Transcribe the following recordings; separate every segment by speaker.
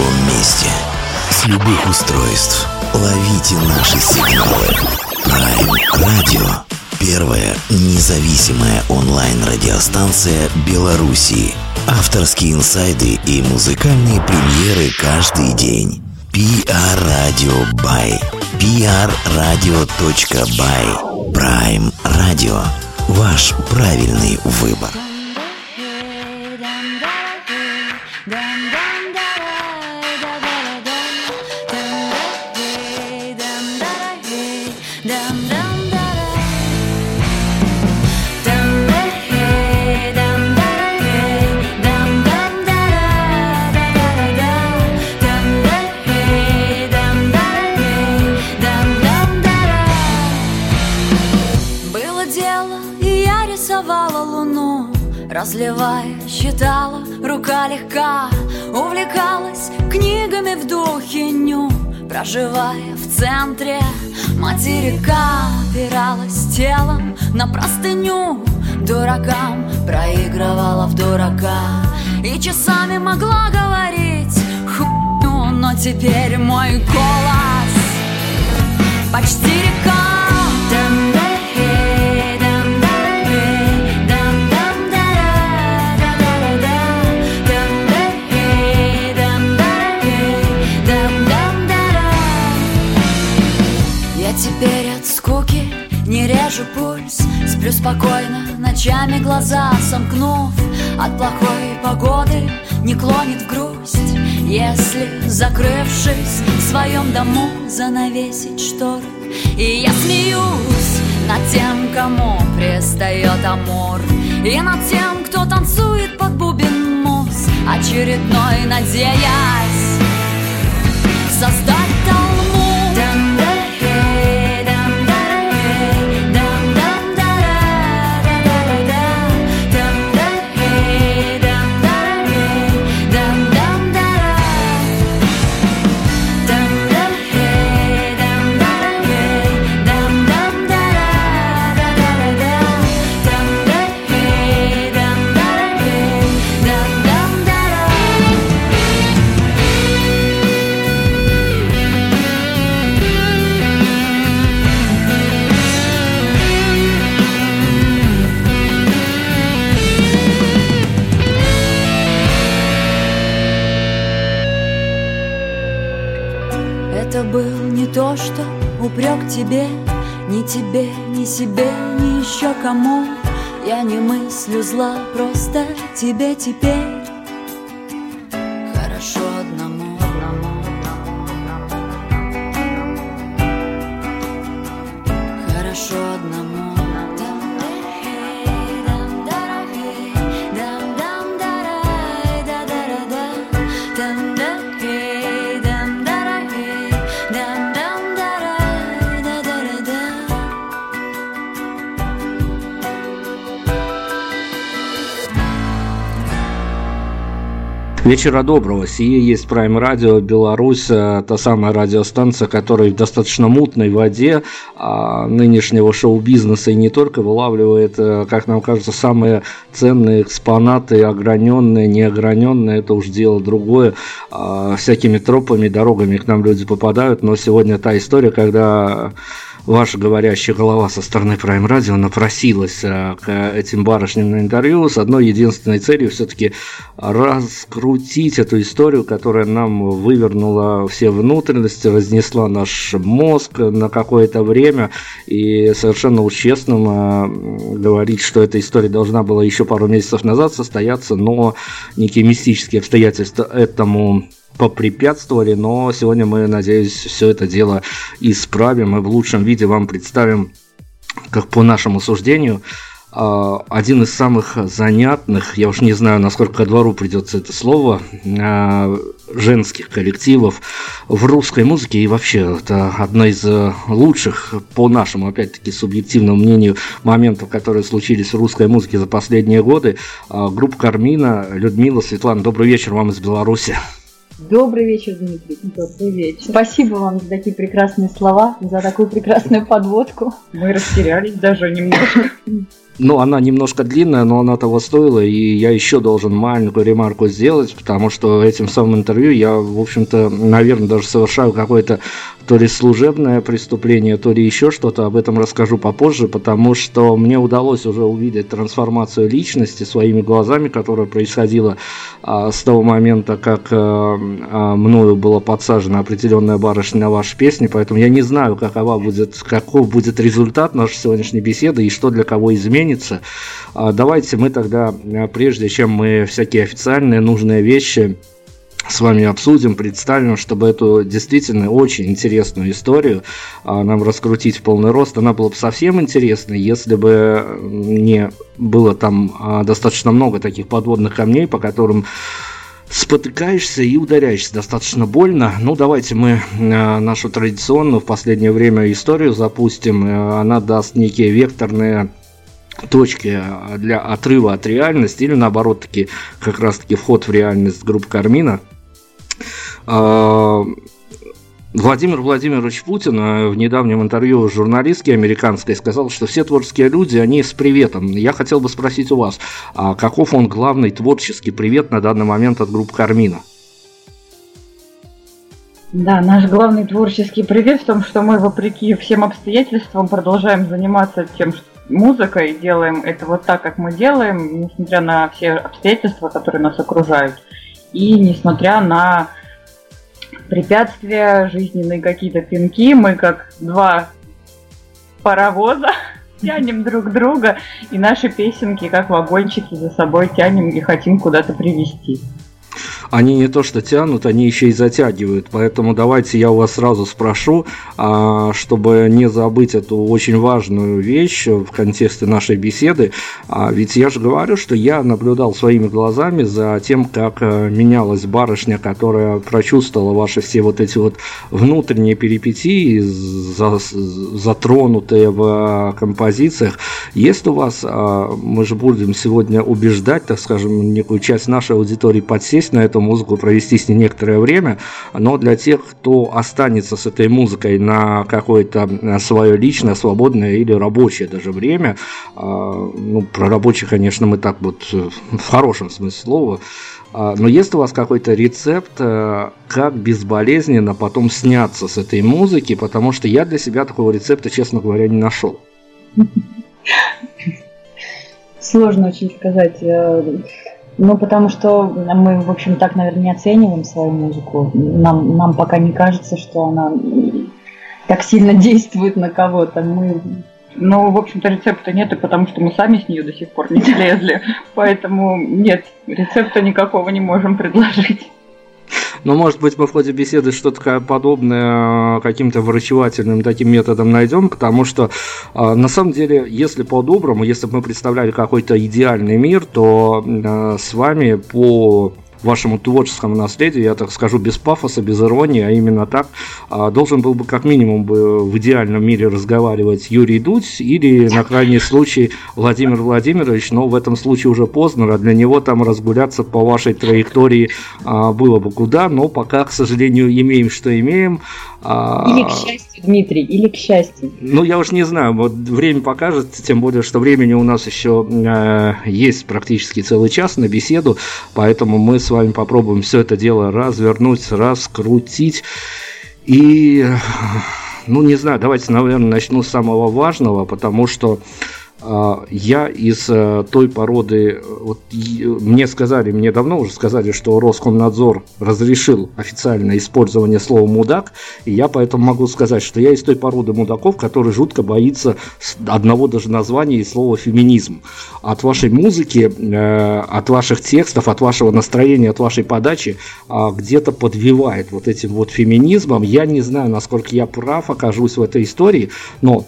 Speaker 1: любом месте. С любых устройств. Ловите наши сигналы. Prime Radio. Первая независимая онлайн-радиостанция Белоруссии. Авторские инсайды и музыкальные премьеры каждый день. PR Radio by prradio.by Prime Radio. Ваш правильный выбор.
Speaker 2: Разливая, считала, рука легка Увлекалась книгами в духе ню Проживая в центре. Материка Опиралась телом на простыню Дуракам проигрывала в дурака. И часами могла говорить хуйню Но теперь мой голос почти река режу пульс. Сплю спокойно, ночами глаза сомкнув. От плохой погоды не клонит в грусть. Если, закрывшись в своем дому, занавесить шторы. И я смеюсь над тем, кому пристает амур И над тем, кто танцует под бубен мус Очередной надеясь создать мыслю зла, просто тебе теперь
Speaker 3: Вечера доброго. Сие есть Prime Radio Беларусь, э, та самая радиостанция, которая в достаточно мутной воде а, нынешнего шоу-бизнеса и не только вылавливает, э, как нам кажется, самые ценные экспонаты, ограненные, неограненные, это уж дело другое. А, всякими тропами, дорогами к нам люди попадают, но сегодня та история, когда ваша говорящая голова со стороны Prime Radio напросилась э, к этим барышням на интервью с одной единственной целью все-таки раскрутить эту историю, которая нам вывернула все внутренности, разнесла наш мозг на какое-то время. И совершенно уж честным э, говорить, что эта история должна была еще пару месяцев назад состояться, но некие мистические обстоятельства этому попрепятствовали, но сегодня мы, надеюсь, все это дело исправим и в лучшем виде вам представим, как по нашему суждению, а, один из самых занятных, я уж не знаю, насколько ко двору придется это слово, а, женских коллективов в русской музыке и вообще это одно из лучших, по нашему, опять-таки, субъективному мнению, моментов, которые случились в русской музыке за последние годы. А, группа Кармина, Людмила, Светлана, добрый вечер вам из Беларуси.
Speaker 4: Добрый вечер, Дмитрий. Добрый вечер. Спасибо вам за такие прекрасные слова, за такую прекрасную подводку.
Speaker 5: Мы растерялись даже немножко.
Speaker 3: ну, она немножко длинная, но она того стоила, и я еще должен маленькую ремарку сделать, потому что этим самым интервью я, в общем-то, наверное, даже совершаю какое-то то ли служебное преступление, то ли еще что-то, об этом расскажу попозже, потому что мне удалось уже увидеть трансформацию личности своими глазами, которая происходила а, с того момента, как а, а, мною была подсажена определенная барышня на ваши песни, поэтому я не знаю, какова будет, каков будет результат нашей сегодняшней беседы и что для кого изменится. А, давайте мы тогда, прежде чем мы всякие официальные нужные вещи с вами обсудим, представим, чтобы эту действительно очень интересную историю а, нам раскрутить в полный рост. Она была бы совсем интересной, если бы не было там а, достаточно много таких подводных камней, по которым спотыкаешься и ударяешься достаточно больно. Ну, давайте мы а, нашу традиционную в последнее время историю запустим. Она даст некие векторные точки для отрыва от реальности или наоборот таки как раз таки вход в реальность группы Кармина. А, Владимир Владимирович Путин э, в недавнем интервью журналистке американской сказал, что все творческие люди, они с приветом. Я хотел бы спросить у вас, а каков он главный творческий привет на данный момент от группы Кармина?
Speaker 4: Да, наш главный творческий привет в том, что мы, вопреки всем обстоятельствам, продолжаем заниматься тем, что музыкой, делаем это вот так, как мы делаем, несмотря на все обстоятельства, которые нас окружают, и несмотря на препятствия, жизненные какие-то пинки, мы как два паровоза тянем друг друга, и наши песенки, как вагончики, за собой тянем и хотим куда-то привести
Speaker 3: они не то что тянут, они еще и затягивают. Поэтому давайте я у вас сразу спрошу, а, чтобы не забыть эту очень важную вещь в контексте нашей беседы. А, ведь я же говорю, что я наблюдал своими глазами за тем, как э, менялась барышня, которая прочувствовала ваши все вот эти вот внутренние перипетии, затронутые в композициях. Есть у вас, а, мы же будем сегодня убеждать, так скажем, некую часть нашей аудитории подсесть на эту музыку, провести с ней некоторое время, но для тех, кто останется с этой музыкой на какое-то э, свое личное, свободное или рабочее даже время, а, ну, про рабочее, конечно, мы так вот э, в хорошем смысле слова, а, но есть у вас какой-то рецепт, э, как безболезненно потом сняться с этой музыки, потому что я для себя такого рецепта, честно говоря, не нашел.
Speaker 4: Сложно очень сказать. Ну, потому что мы, в общем, так, наверное, не оцениваем свою музыку. Нам, нам пока не кажется, что она так сильно действует на кого-то. Мы ну, в общем-то, рецепта нет, и потому что мы сами с нее до сих пор не слезли. Поэтому нет, рецепта никакого не можем предложить.
Speaker 3: Но, может быть, мы в ходе беседы что-то подобное э, каким-то врачевательным таким методом найдем, потому что, э, на самом деле, если по-доброму, если бы мы представляли какой-то идеальный мир, то э, с вами по вашему творческому наследию, я так скажу без пафоса, без иронии, а именно так, а, должен был бы как минимум бы в идеальном мире разговаривать Юрий Дудь или на крайний случай Владимир Владимирович, но в этом случае уже поздно, а для него там разгуляться по вашей траектории а, было бы куда, но пока, к сожалению, имеем, что имеем.
Speaker 4: Или к счастью, Дмитрий, или к счастью.
Speaker 3: Ну, я уж не знаю, вот время покажет, тем более, что времени у нас еще э, есть практически целый час на беседу, поэтому мы с вами попробуем все это дело развернуть, раскрутить. И, ну, не знаю, давайте, наверное, начну с самого важного, потому что а, я из э, той породы, вот мне сказали, мне давно уже сказали, что Роскомнадзор разрешил официальное использование слова «мудак», и я поэтому могу сказать, что я из той породы мудаков, который жутко боится одного даже названия и слова «феминизм». От вашей музыки, э, от ваших текстов, от вашего настроения, от вашей подачи а, где-то подвивает вот этим вот феминизмом. Я не знаю, насколько я прав окажусь в этой истории, но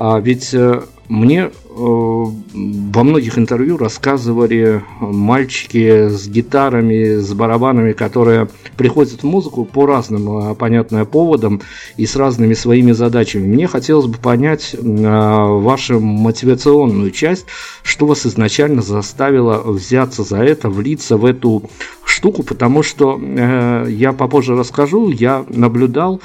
Speaker 3: а, ведь э, мне э, во многих интервью рассказывали мальчики с гитарами, с барабанами, которые приходят в музыку по разным, э, понятным поводам и с разными своими задачами. Мне хотелось бы понять вашу мотивационную часть, что вас изначально заставило взяться за это, влиться в эту штуку, потому что я попозже расскажу, я наблюдал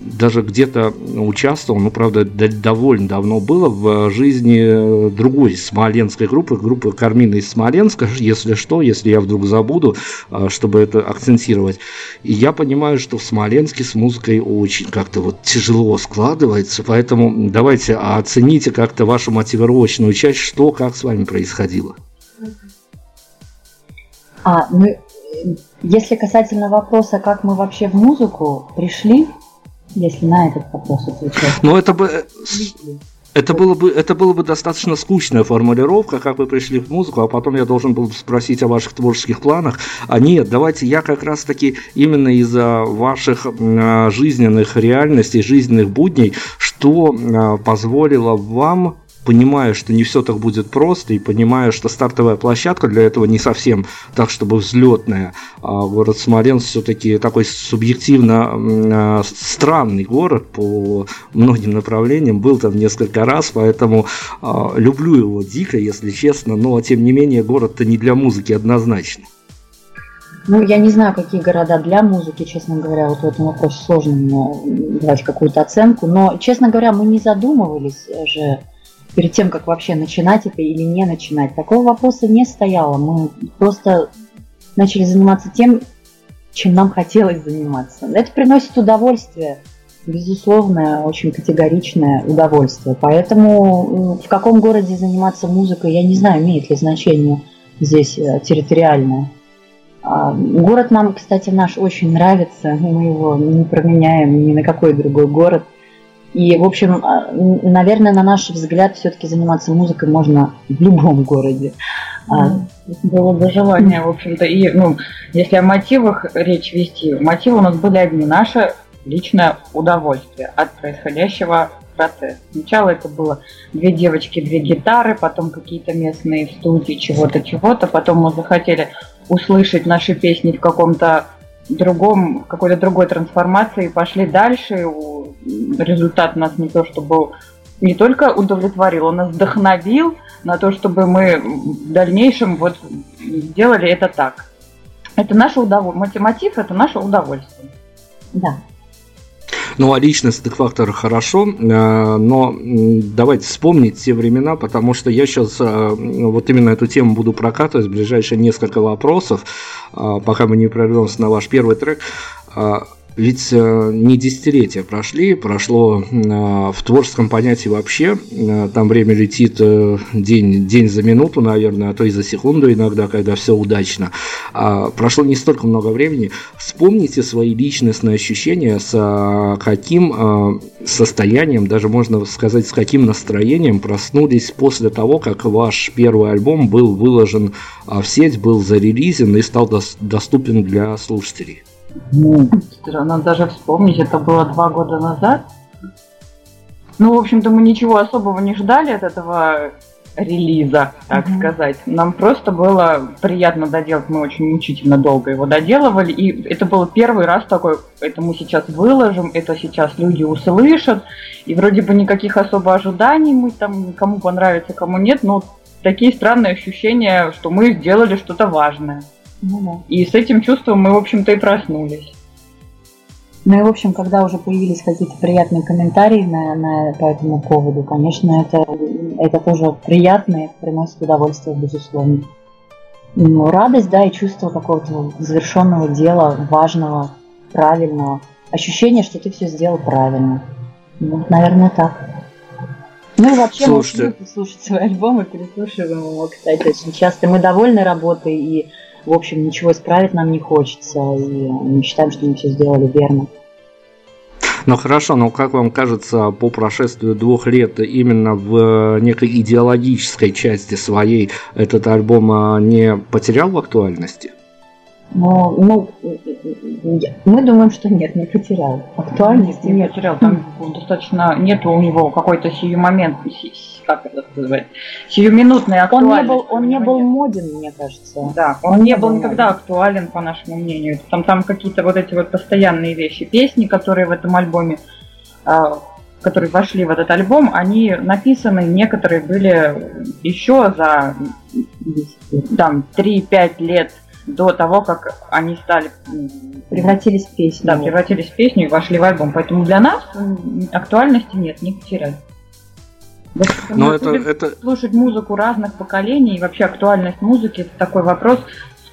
Speaker 3: даже где-то участвовал, ну, правда, довольно давно было в жизни другой смоленской группы, группы Кармина из Смоленска, если что, если я вдруг забуду, а, чтобы это акцентировать. И я понимаю, что в Смоленске с музыкой очень как-то вот тяжело складывается, поэтому давайте оцените как-то вашу мотивировочную часть, что, как с вами происходило.
Speaker 4: А, мы, если касательно вопроса, как мы вообще в музыку пришли, если на этот вопрос отвечать.
Speaker 3: Ну, это бы... Это было, бы, это было бы достаточно скучная формулировка, как вы пришли в музыку, а потом я должен был спросить о ваших творческих планах. А нет, давайте я как раз-таки именно из-за ваших жизненных реальностей, жизненных будней, что а, позволило вам понимая, что не все так будет просто, и понимая, что стартовая площадка для этого не совсем так, чтобы взлетная. А город Смоленск все-таки такой субъективно а, странный город по многим направлениям. Был там несколько раз, поэтому а, люблю его дико, если честно, но тем не менее город-то не для музыки однозначно.
Speaker 4: Ну, я не знаю, какие города для музыки, честно говоря, вот в этом вопросе сложно мне давать какую-то оценку, но, честно говоря, мы не задумывались же перед тем, как вообще начинать это или не начинать. Такого вопроса не стояло. Мы просто начали заниматься тем, чем нам хотелось заниматься. Это приносит удовольствие, безусловное, очень категоричное удовольствие. Поэтому в каком городе заниматься музыкой, я не знаю, имеет ли значение здесь э, территориальное. А, город нам, кстати, наш очень нравится, мы его не променяем ни на какой другой город – и, в общем, а, наверное, на наш взгляд, все-таки заниматься музыкой можно в любом городе.
Speaker 5: А, было бы желание, в общем-то. И, ну, если о мотивах речь вести, мотивы у нас были одни. Наше личное удовольствие от происходящего процесса. Сначала это было две девочки, две гитары, потом какие-то местные студии, чего-то, чего-то. Потом мы захотели услышать наши песни в каком-то другом, какой-то другой трансформации, пошли дальше. Результат нас не то, чтобы не только удовлетворил, он нас вдохновил на то, чтобы мы в дальнейшем вот делали это так. Это наше удовольствие. Мотив – это наше удовольствие.
Speaker 4: Да.
Speaker 3: Ну, а личностный фактор хорошо, э, но давайте вспомнить те времена, потому что я сейчас э, вот именно эту тему буду прокатывать в ближайшие несколько вопросов, э, пока мы не прервемся на ваш первый трек. Ведь э, не десятилетия прошли, прошло э, в творческом понятии вообще, э, там время летит день, день за минуту, наверное, а то и за секунду иногда, когда все удачно. А прошло не столько много времени. Вспомните свои личностные ощущения, с каким состоянием, даже можно сказать, с каким настроением проснулись после того, как ваш первый альбом был выложен в сеть, был зарелизен и стал доступен для слушателей.
Speaker 5: Ну, даже вспомнить, это было два года назад. Ну, в общем-то, мы ничего особого не ждали от этого релиза, так mm-hmm. сказать. Нам просто было приятно доделать, мы очень мучительно долго его доделывали, и это был первый раз такой, это мы сейчас выложим, это сейчас люди услышат, и вроде бы никаких особо ожиданий мы там, кому понравится, кому нет, но такие странные ощущения, что мы сделали что-то важное. Ну, да. И с этим чувством мы, в общем-то, и проснулись.
Speaker 4: Ну и, в общем, когда уже появились какие-то приятные комментарии на, на, по этому поводу, конечно, это, это тоже приятно и приносит удовольствие, безусловно. Ну, радость, да, и чувство какого-то завершенного дела, важного, правильного. Ощущение, что ты все сделал правильно. Ну, наверное, так. Ну и вообще Слушайте. мы слушать свои альбомы, переслушиваем его, кстати, очень часто. Мы довольны работой и в общем, ничего исправить нам не хочется, и мы считаем, что мы все сделали верно.
Speaker 3: Ну хорошо, но как вам кажется, по прошествию двух лет именно в некой идеологической части своей этот альбом а, не потерял в актуальности?
Speaker 4: Но, ну, мы думаем, что нет, не потерял. Актуальности
Speaker 5: не потерял. Там достаточно нет у него какой-то сиюмомент, как это сказать, сиюминутной актуальности.
Speaker 4: Он не был, он не был моден, мне кажется.
Speaker 5: Да, он, он не был никогда моден. актуален, по нашему мнению. Там, там какие-то вот эти вот постоянные вещи, песни, которые в этом альбоме а, которые вошли в этот альбом, они написаны, некоторые были еще за там, 3-5 лет до того, как они стали
Speaker 4: превратились в песню.
Speaker 5: Да, превратились в песню и вошли в альбом. Поэтому для нас актуальности нет, не потеряли.
Speaker 3: Но это, это...
Speaker 5: Слушать музыку разных поколений и вообще актуальность музыки это такой вопрос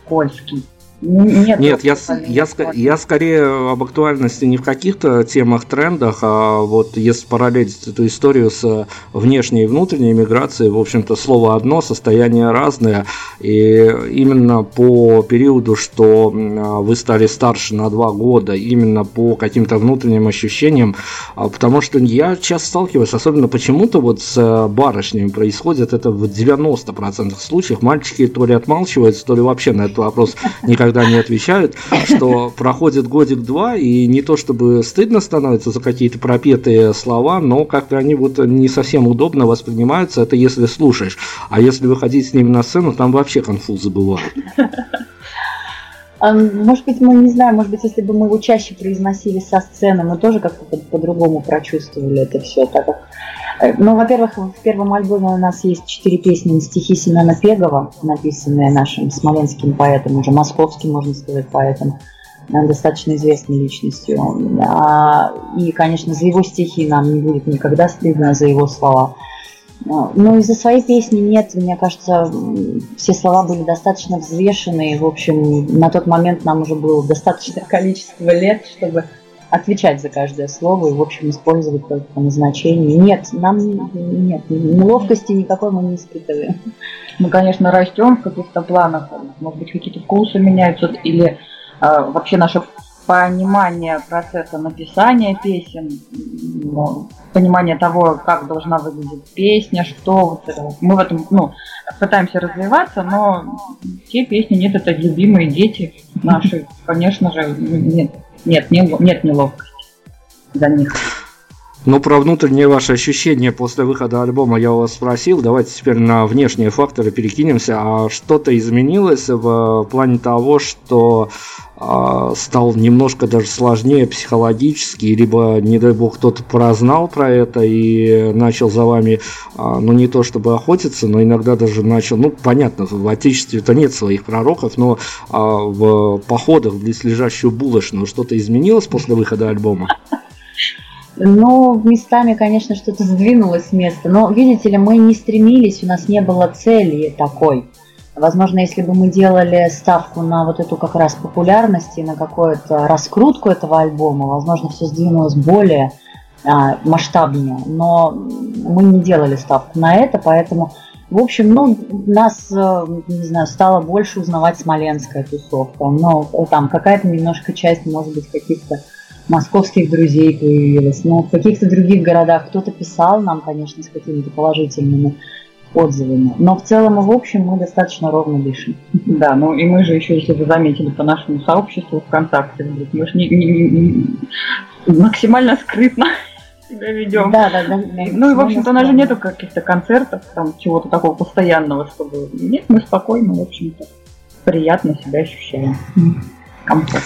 Speaker 5: скользкий.
Speaker 3: Нет, Нет я, я, я скорее об актуальности не в каких-то темах, трендах, а вот если параллелить эту историю с внешней и внутренней миграцией, в общем-то, слово одно, состояние разное, и именно по периоду, что вы стали старше на два года, именно по каким-то внутренним ощущениям, а, потому что я часто сталкиваюсь, особенно почему-то вот с барышнями происходит это в 90% случаев, мальчики то ли отмалчиваются, то ли вообще на этот вопрос никак когда они отвечают, что проходит годик-два, и не то чтобы стыдно становится за какие-то пропетые слова, но как-то они вот не совсем удобно воспринимаются, это если слушаешь. А если выходить с ними на сцену, там вообще конфузы бывают.
Speaker 4: Может быть, мы не знаем, может быть, если бы мы его чаще произносили со сцены, мы тоже как-то по-другому прочувствовали это все, так как ну, во-первых, в первом альбоме у нас есть четыре песни на стихи Семена Пегова, написанные нашим смоленским поэтом, уже московским, можно сказать, поэтом, э, достаточно известной личностью. А, и, конечно, за его стихи нам не будет никогда стыдно, за его слова. Но ну, из-за своей песни нет, мне кажется, все слова были достаточно взвешенные. В общем, на тот момент нам уже было достаточное количество лет, чтобы отвечать за каждое слово и, в общем, использовать только по назначению. Нет, нам нет, неловкости никакой мы не испытываем.
Speaker 5: Мы, конечно, растем в каких-то планах, может быть, какие-то вкусы меняются, или э, вообще наше понимание процесса написания песен, ну, понимание того, как должна выглядеть песня, что вот это. Мы в этом, ну, пытаемся развиваться, но те песни нет, это любимые дети наши, конечно же, нет. Нет, не, нет неловкости за них.
Speaker 3: Ну, про внутренние ваши ощущения после выхода альбома я вас спросил. Давайте теперь на внешние факторы перекинемся. А что-то изменилось в плане того, что э, стал немножко даже сложнее психологически, либо, не дай бог, кто-то прознал про это и начал за вами, э, ну, не то чтобы охотиться, но иногда даже начал, ну, понятно, в Отечестве-то нет своих пророков, но э, в походах в близлежащую булочную что-то изменилось после выхода альбома?
Speaker 4: Ну, местами, конечно, что-то сдвинулось с места. Но, видите ли, мы не стремились, у нас не было цели такой. Возможно, если бы мы делали ставку на вот эту как раз популярность и на какую-то раскрутку этого альбома, возможно, все сдвинулось более а, масштабнее. Но мы не делали ставку на это, поэтому, в общем, ну, нас, э, не знаю, стало больше узнавать смоленская тусовка. Но там какая-то немножко часть, может быть, каких-то московских друзей появилось. Но в каких-то других городах кто-то писал нам, конечно, с какими-то положительными отзывами. Но в целом и в общем мы достаточно ровно дышим.
Speaker 5: Да, ну и мы же еще, если вы заметили по нашему сообществу ВКонтакте, мы же не, не, не, максимально скрытно себя ведем.
Speaker 4: Да, да, да.
Speaker 5: Ну и, в общем-то, у нас же нету каких-то концертов, там, чего-то такого постоянного, чтобы... Нет, мы спокойно, в общем-то, приятно себя ощущаем. Комфорт.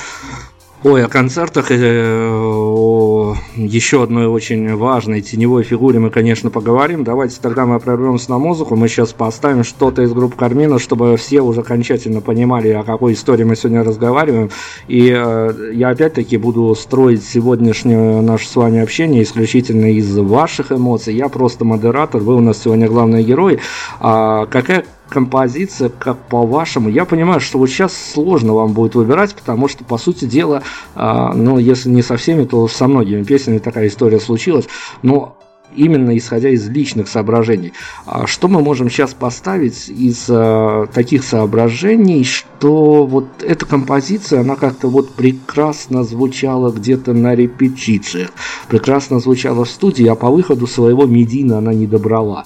Speaker 3: Ой, о концертах, э, о еще одной очень важной теневой фигуре мы, конечно, поговорим. Давайте тогда мы прорвемся на музыку. Мы сейчас поставим что-то из группы Кармина, чтобы все уже окончательно понимали, о какой истории мы сегодня разговариваем. И э, я опять-таки буду строить сегодняшнее наше с вами общение исключительно из ваших эмоций. Я просто модератор, вы у нас сегодня главный герой. А какая композиция, как по-вашему? Я понимаю, что вот сейчас сложно вам будет выбирать, потому что, по сути дела, э, ну, если не со всеми, то со многими песнями такая история случилась. Но именно исходя из личных соображений. А что мы можем сейчас поставить из э, таких соображений, что вот эта композиция, она как-то вот прекрасно звучала где-то на репетициях, прекрасно звучала в студии, а по выходу своего медийно она не добрала.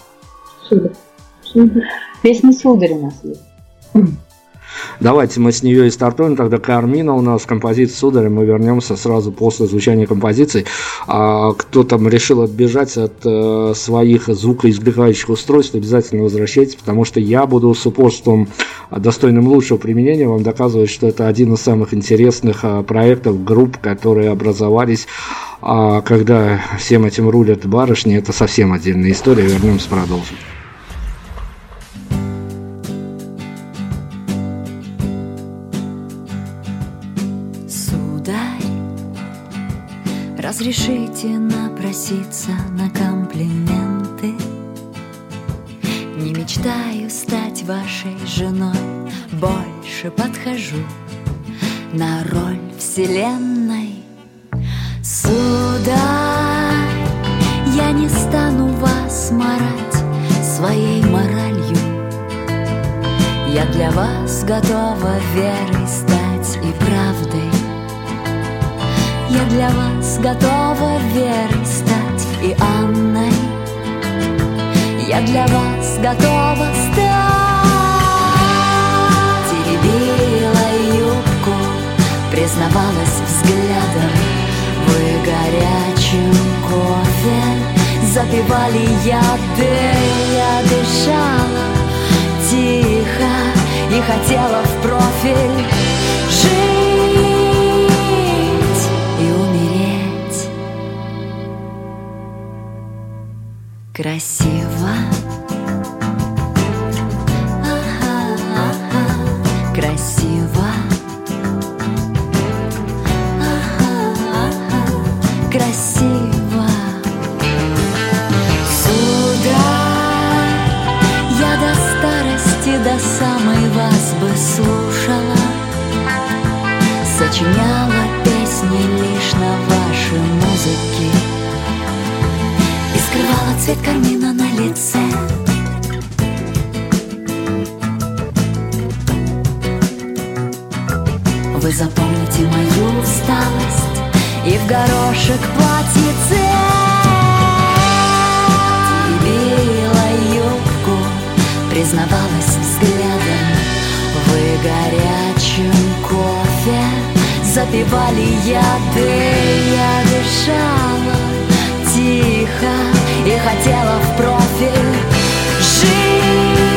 Speaker 4: Сударь. Песня «Сударь» у нас есть.
Speaker 3: Давайте мы с нее и стартуем. Тогда Кармина у нас композиция «Сударь». Мы вернемся сразу после звучания композиции. А кто там решил отбежать от э, своих звукоизвлекающих устройств, обязательно возвращайтесь, потому что я буду с упорством достойным лучшего применения вам доказывать, что это один из самых интересных э, проектов, групп, которые образовались а когда всем этим рулят барышни, это совсем отдельная история. Вернемся, продолжим.
Speaker 2: Разрешите напроситься на комплименты? Не мечтаю стать вашей женой Больше подхожу на роль вселенной. Сударь, я не стану вас марать своей моралью. Я для вас готова верой стать и правдой я для вас готова верой стать и Анной. Я для вас готова стать. Теребила юбку, признавалась взглядом. Вы горячим кофе запивали яды Я дышала тихо и хотела в профиль. Жить красиво. Красиво. Красиво. Сюда я до старости, до самой вас бы слушала, сочиняла цвет кармина на лице. Вы запомните мою усталость И в горошек платьице. Била юбку Признавалась взглядом. Вы горячим кофе Запивали яды Я дышала тихо и хотела в профиль жить.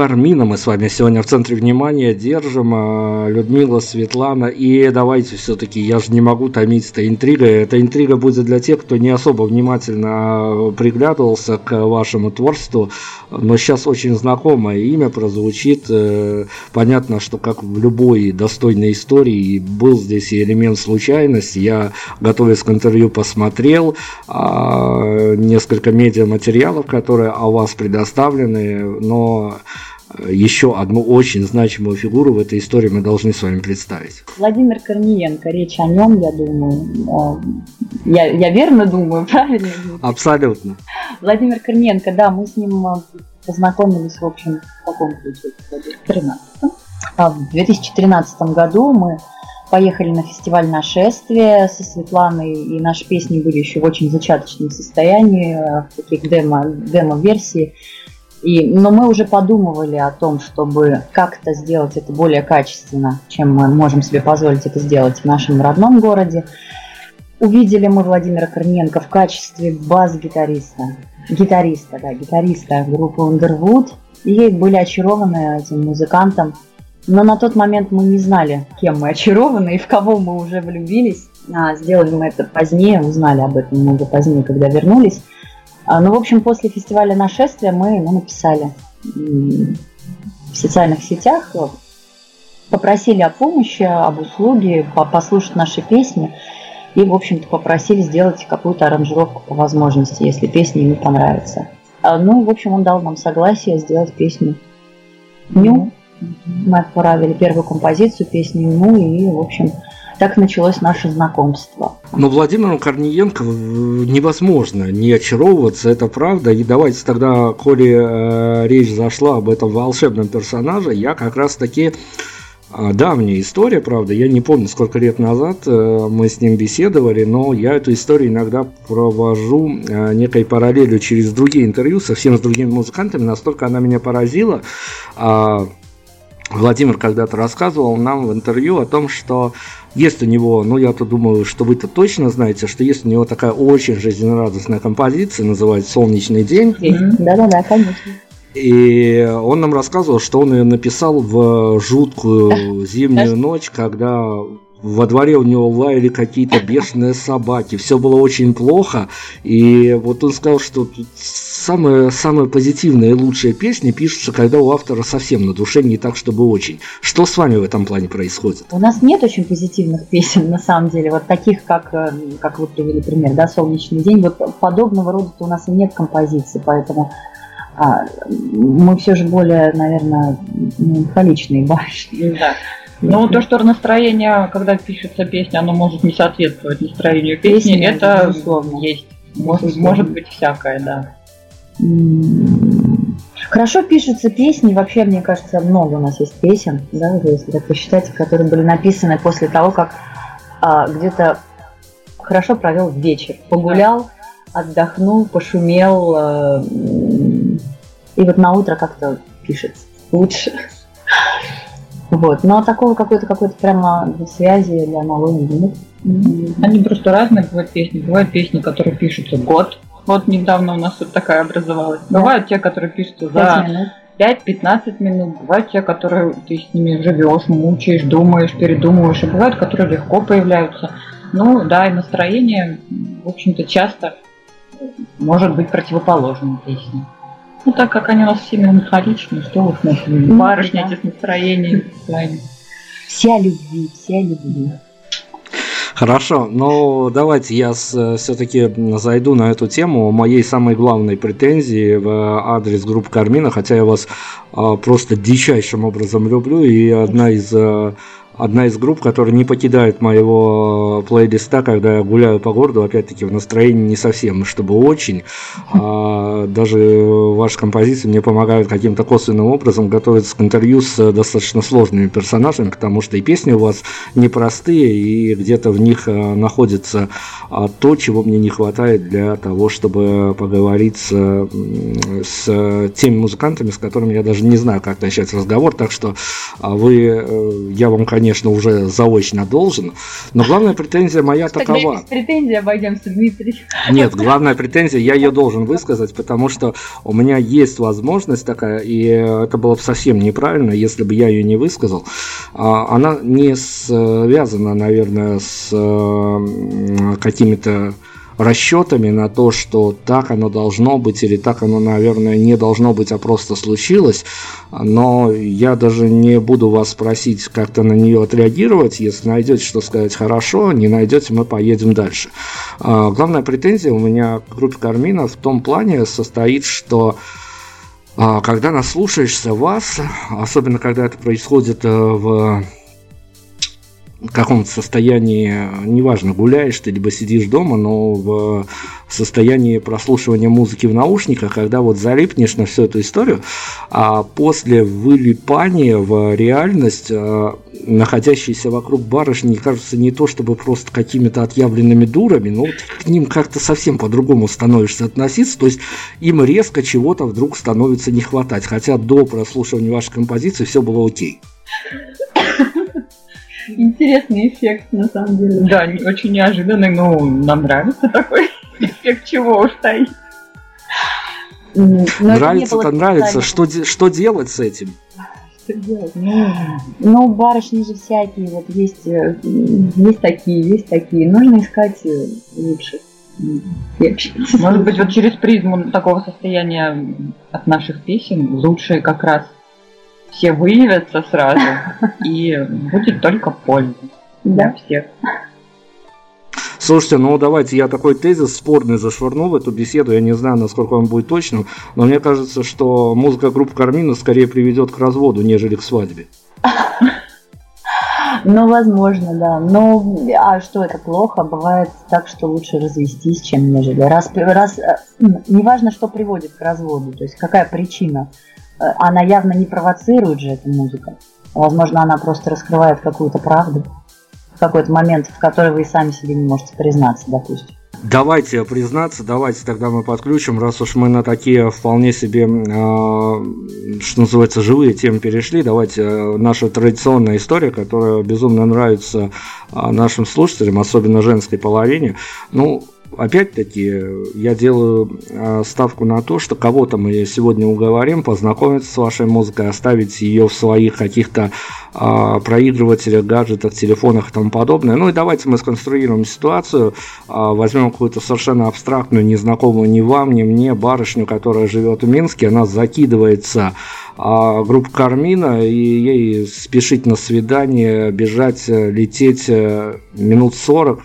Speaker 3: Кармина мы с вами сегодня в центре внимания держим. А, Людмила, Светлана. И давайте все-таки, я же не могу томить этой интригой. Эта интрига будет для тех, кто не особо внимательно приглядывался к вашему творчеству. Но сейчас очень знакомое имя прозвучит. Э, понятно, что как в любой достойной истории был здесь и элемент случайности. Я, готовясь к интервью, посмотрел а, несколько медиаматериалов, которые о вас предоставлены. Но еще одну очень значимую фигуру в этой истории мы должны с вами представить.
Speaker 4: Владимир Корниенко, речь о нем, я думаю. Я, я верно думаю, правильно?
Speaker 3: Абсолютно.
Speaker 4: Владимир Корниенко, да, мы с ним э, познакомились, в общем, в каком ключе? В 2013. А в 2013 году мы поехали на фестиваль «Нашествие» со Светланой, и наши песни были еще в очень зачаточном состоянии, в таких демо, демо-версии. И, но мы уже подумывали о том, чтобы как-то сделать это более качественно, чем мы можем себе позволить это сделать в нашем родном городе. Увидели мы Владимира Корниенко в качестве бас-гитариста, гитариста, да, гитариста группы Underwood, и были очарованы этим музыкантом. Но на тот момент мы не знали, кем мы очарованы и в кого мы уже влюбились. А, сделали мы это позднее, узнали об этом много позднее, когда вернулись. А, ну, в общем, после фестиваля нашествия мы ну, написали в социальных сетях, попросили о помощи, об услуге, послушать наши песни. И, в общем-то, попросили сделать какую-то аранжировку по возможности, если песня ему понравится. А, ну, в общем, он дал нам согласие сделать песню «Ню». Мы отправили первую композицию песни «Ню», и, в общем, так началось наше знакомство.
Speaker 3: Но Владимиру Корниенко невозможно не очаровываться, это правда. И давайте тогда, коли э, речь зашла об этом волшебном персонаже, я как раз таки э, давняя история, правда, я не помню, сколько лет назад э, мы с ним беседовали, но я эту историю иногда провожу э, некой параллелью через другие интервью, совсем с другими музыкантами, настолько она меня поразила. Владимир когда-то рассказывал нам в интервью о том, что есть у него, ну я-то думаю, что вы-то точно знаете, что есть у него такая очень жизнерадостная композиция, называется «Солнечный день».
Speaker 4: Да-да-да, конечно.
Speaker 3: И он нам рассказывал, что он ее написал в жуткую зимнюю ночь, когда во дворе у него лаяли какие-то бешеные собаки, все было очень плохо, и вот он сказал, что самые, самые позитивные и лучшие песни пишутся, когда у автора совсем на душе не так, чтобы очень. Что с вами в этом плане происходит?
Speaker 4: У нас нет очень позитивных песен, на самом деле, вот таких, как, э, как вы привели пример, да, «Солнечный день», вот подобного рода у нас и нет композиции, поэтому а, мы все же более, наверное, меланхоличные башни.
Speaker 5: Да. Ну, то, что настроение, когда пишется песня, оно может не соответствовать настроению песни, песни это безусловно. есть. Может, может быть всякое, да.
Speaker 4: Хорошо пишутся песни, вообще, мне кажется, много у нас есть песен, да, если так посчитать, которые были написаны после того, как а, где-то хорошо провел вечер, погулял, отдохнул, пошумел, а, и вот на утро как-то пишется лучше. Вот. Но такого какой-то какой-то прямо связи для малой нет.
Speaker 5: Они просто разные бывают песни. Бывают песни, которые пишутся год. Вот недавно у нас вот такая образовалась. Да. Бывают те, которые пишутся за 5-15 минут. Бывают те, которые ты с ними живешь, мучаешь, думаешь, передумываешь. И бывают, которые легко появляются. Ну да, и настроение, в общем-то, часто может быть противоположным песне. Ну, так как они у нас все меланхоличные, что уж мы ну, барышня да. этих настроений.
Speaker 4: Вся любви, вся любви.
Speaker 3: Хорошо, но давайте я все-таки зайду на эту тему. Моей самой главной претензии в адрес группы Кармина, хотя я вас а, просто дичайшим образом люблю, и одна из а, одна из групп, которая не покидает моего плейлиста, когда я гуляю по городу, опять-таки в настроении не совсем, чтобы очень. А даже ваши композиции мне помогают каким-то косвенным образом готовиться к интервью с достаточно сложными персонажами, потому что и песни у вас непростые, и где-то в них а, находится а, то, чего мне не хватает для того, чтобы поговорить с, с теми музыкантами, с которыми я даже не знаю, как начать разговор, так что а, вы, э, я вам, конечно, конечно, уже заочно должен, но главная претензия моя такова.
Speaker 4: Без претензии обойдемся, Дмитрий.
Speaker 3: Нет, главная претензия, я ее должен высказать, потому что у меня есть возможность такая, и это было бы совсем неправильно, если бы я ее не высказал. А, она не связана, наверное, с э, какими-то расчетами на то, что так оно должно быть или так оно, наверное, не должно быть, а просто случилось. Но я даже не буду вас просить как-то на нее отреагировать. Если найдете, что сказать хорошо, не найдете, мы поедем дальше. А, главная претензия у меня к группе Кармина в том плане состоит, что а, когда наслушаешься вас, особенно когда это происходит э, в каком-то состоянии, неважно, гуляешь ты, либо сидишь дома, но в состоянии прослушивания музыки в наушниках, когда вот залипнешь на всю эту историю, а после вылипания в реальность э, находящиеся вокруг барышни кажутся не то чтобы просто какими-то отъявленными дурами, но вот к ним как-то совсем по-другому становишься относиться, то есть им резко чего-то вдруг становится не хватать, хотя до прослушивания вашей композиции все было окей.
Speaker 4: Интересный эффект, на самом деле.
Speaker 5: Да, очень неожиданный, но нам нравится такой эффект, чего уж стоит.
Speaker 3: Нравится-то нравится. Что, что делать с этим?
Speaker 4: Что делать? Ну, ну, барышни же всякие, вот есть, э, есть такие, есть такие. Нужно искать э, лучше.
Speaker 5: Может быть, вот через призму такого состояния от наших песен лучше как раз все выявятся сразу, и будет только польза для всех.
Speaker 3: Слушайте, ну давайте я такой тезис спорный зашвырну в эту беседу. Я не знаю, насколько он будет точным, но мне кажется, что музыка группы Кармина скорее приведет к разводу, нежели к свадьбе.
Speaker 4: Ну, возможно, да. Но а что это плохо? Бывает так, что лучше развестись, чем нежели. Раз, раз, э, неважно, что приводит к разводу, то есть какая причина. Э, она явно не провоцирует же эта музыка. Возможно, она просто раскрывает какую-то правду в какой-то момент, в который вы и сами себе не можете признаться, допустим.
Speaker 3: Давайте признаться, давайте тогда мы подключим, раз уж мы на такие вполне себе, э, что называется, живые темы перешли, давайте э, наша традиционная история, которая безумно нравится э, нашим слушателям, особенно женской половине. Ну, опять-таки, я делаю э, ставку на то, что кого-то мы сегодня уговорим познакомиться с вашей музыкой, оставить ее в своих каких-то э, проигрывателях, гаджетах, телефонах и тому подобное. Ну и давайте мы сконструируем ситуацию, э, возьмем какую-то совершенно абстрактную, незнакомую ни вам, ни мне барышню, которая живет в Минске, она закидывается а группа Кармина, и ей спешить на свидание, бежать, лететь минут 40,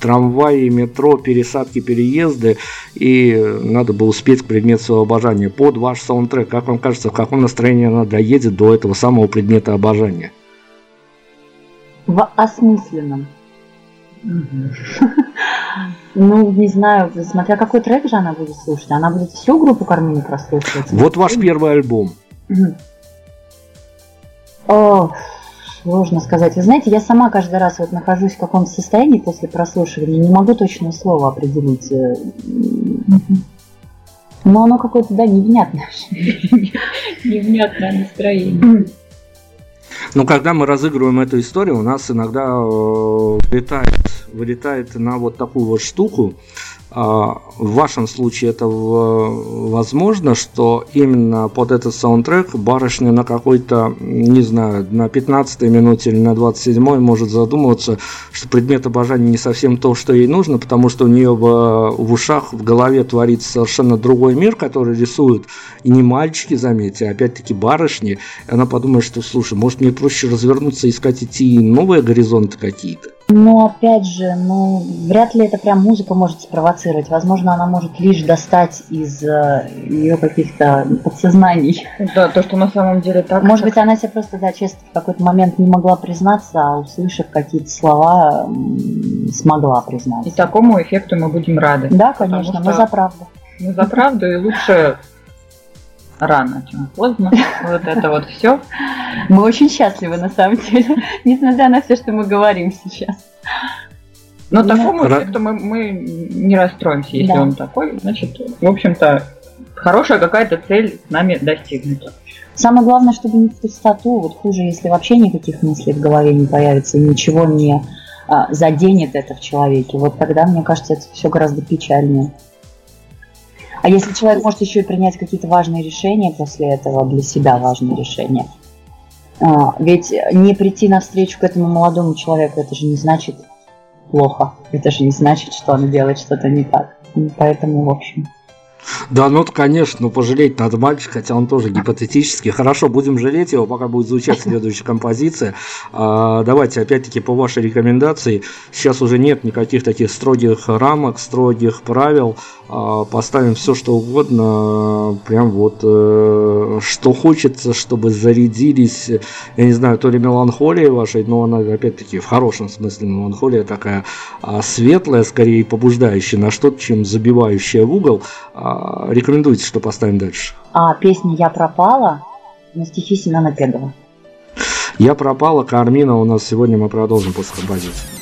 Speaker 3: трамваи, метро, пересадки, переезды, и надо было успеть к предмету своего обожания. Под ваш саундтрек, как вам кажется, в каком настроении она доедет до этого самого предмета обожания?
Speaker 4: В осмысленном. Ну, не знаю, смотря какой трек же она будет слушать. Она будет всю группу Кармини прослушивать.
Speaker 3: Вот ваш первый альбом.
Speaker 4: Сложно сказать. Вы знаете, я сама каждый раз вот нахожусь в каком-то состоянии после прослушивания, не могу точное слово определить. Э, но оно какое-то, да, невнятное.
Speaker 5: Невнятное настроение.
Speaker 3: Ну, когда мы разыгрываем эту историю, у нас иногда э, вылетает, вылетает на вот такую вот штуку, в вашем случае это возможно, что именно под этот саундтрек барышня на какой-то, не знаю, на 15 минуте или на 27 может задумываться, что предмет обожания не совсем то, что ей нужно, потому что у нее в, в ушах, в голове творится совершенно другой мир, который рисуют и не мальчики, заметьте, а опять-таки барышни. И она подумает, что, слушай, может мне проще развернуться, искать идти новые горизонты какие-то.
Speaker 4: Но опять же, ну, вряд ли это прям музыка может спровоцировать. Возможно, она может лишь достать из э, ее каких-то подсознаний.
Speaker 5: Да, то, что на самом деле так.
Speaker 4: Может быть, она себе просто, да, честно, в какой-то момент не могла признаться, а услышав какие-то слова, смогла признаться.
Speaker 5: И такому эффекту мы будем рады.
Speaker 4: Да, конечно, мы за правду.
Speaker 5: Мы за правду, и лучше рано, чем поздно. Вот это вот все.
Speaker 4: Мы очень счастливы на самом деле, несмотря на все, что мы говорим сейчас.
Speaker 5: Но ну, такому эффекту мы, мы не расстроимся, если да. он такой. Значит, в общем-то, хорошая какая-то цель с нами достигнута.
Speaker 4: Самое главное, чтобы не в пустоту. Вот хуже, если вообще никаких мыслей в голове не появится, и ничего не а, заденет это в человеке. Вот тогда, мне кажется, это все гораздо печальнее. А если человек может еще и принять какие-то важные решения после этого, для себя важные решения, а, ведь не прийти навстречу к этому молодому человеку, это же не значит плохо. Это же не значит, что он делает что-то не так. Поэтому, в общем,
Speaker 3: Да, ну, конечно, ну, пожалеть надо мальчика, хотя он тоже гипотетически. Хорошо, будем жалеть его, пока будет звучать следующая композиция. А, давайте, опять-таки, по вашей рекомендации. Сейчас уже нет никаких таких строгих рамок, строгих правил. А, поставим все, что угодно. Прям вот, э, что хочется, чтобы зарядились, я не знаю, то ли меланхолия вашей, но она, опять-таки, в хорошем смысле меланхолия такая а, светлая, скорее побуждающая на что-то, чем забивающая в угол. А, рекомендуйте, что поставим дальше.
Speaker 4: А песня «Я пропала» на стихи Семена Пегова.
Speaker 3: «Я пропала» Кармина у нас сегодня мы продолжим после композиции.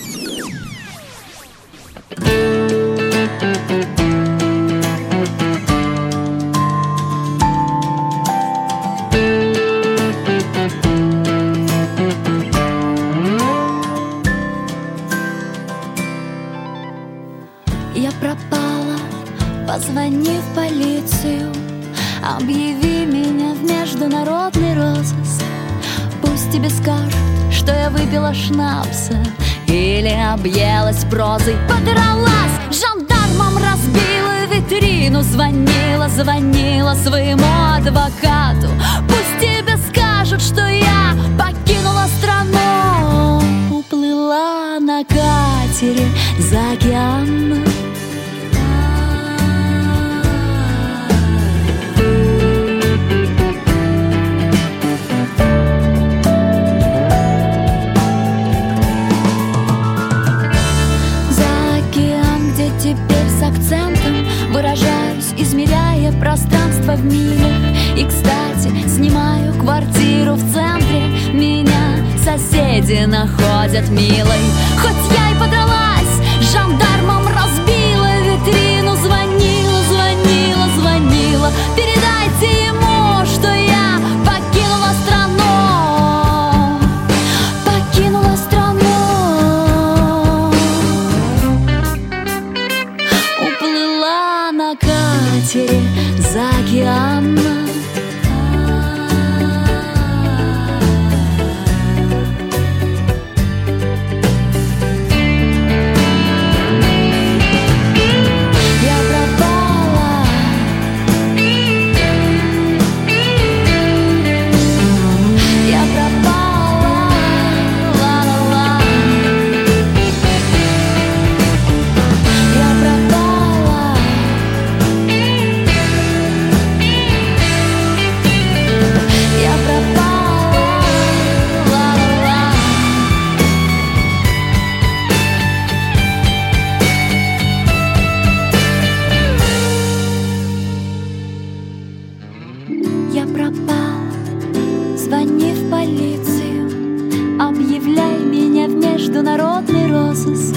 Speaker 2: пропал. Звони в полицию Объявляй меня в международный розыск.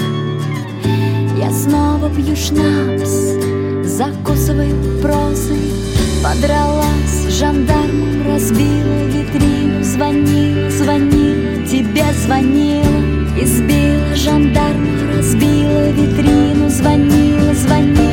Speaker 2: Я снова пью шнапс Закусываю прозы. Подралась с жандармом Разбила витрину. Звонила, звонила Тебе звонила Избила жандарма Разбила витрину. Звонила, звонила.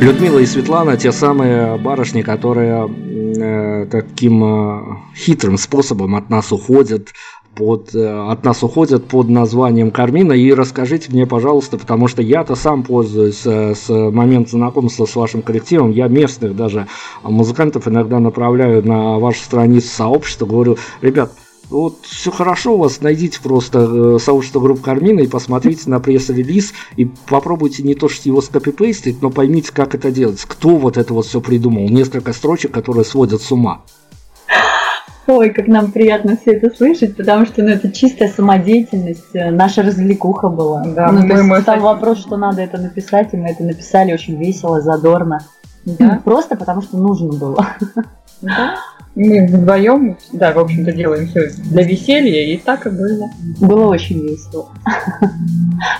Speaker 3: Людмила и Светлана те самые барышни, которые э, таким э, хитрым способом от нас уходят под, э, от нас уходят под названием Кармина. И расскажите мне, пожалуйста, потому что я-то сам пользуюсь э, с момента знакомства с вашим коллективом. Я местных даже музыкантов иногда направляю на вашу страницу сообщества. Говорю, ребят, вот все хорошо у вас, найдите просто э, сообщество групп Кармина и посмотрите на пресс-релиз и попробуйте не то, что его скопипейстить, но поймите, как это делать. Кто вот это вот все придумал. Несколько строчек, которые сводят с ума.
Speaker 4: Ой, как нам приятно все это слышать, потому что ну, это чистая самодеятельность, э, наша развлекуха была. Да, ну, мы, то есть, мы стал вопрос, что надо это написать, и мы это написали очень весело, задорно. Да? Просто потому что нужно было.
Speaker 5: Да? Мы вдвоем, да, в общем-то, делаем все для веселья, и так и было.
Speaker 4: Было очень весело.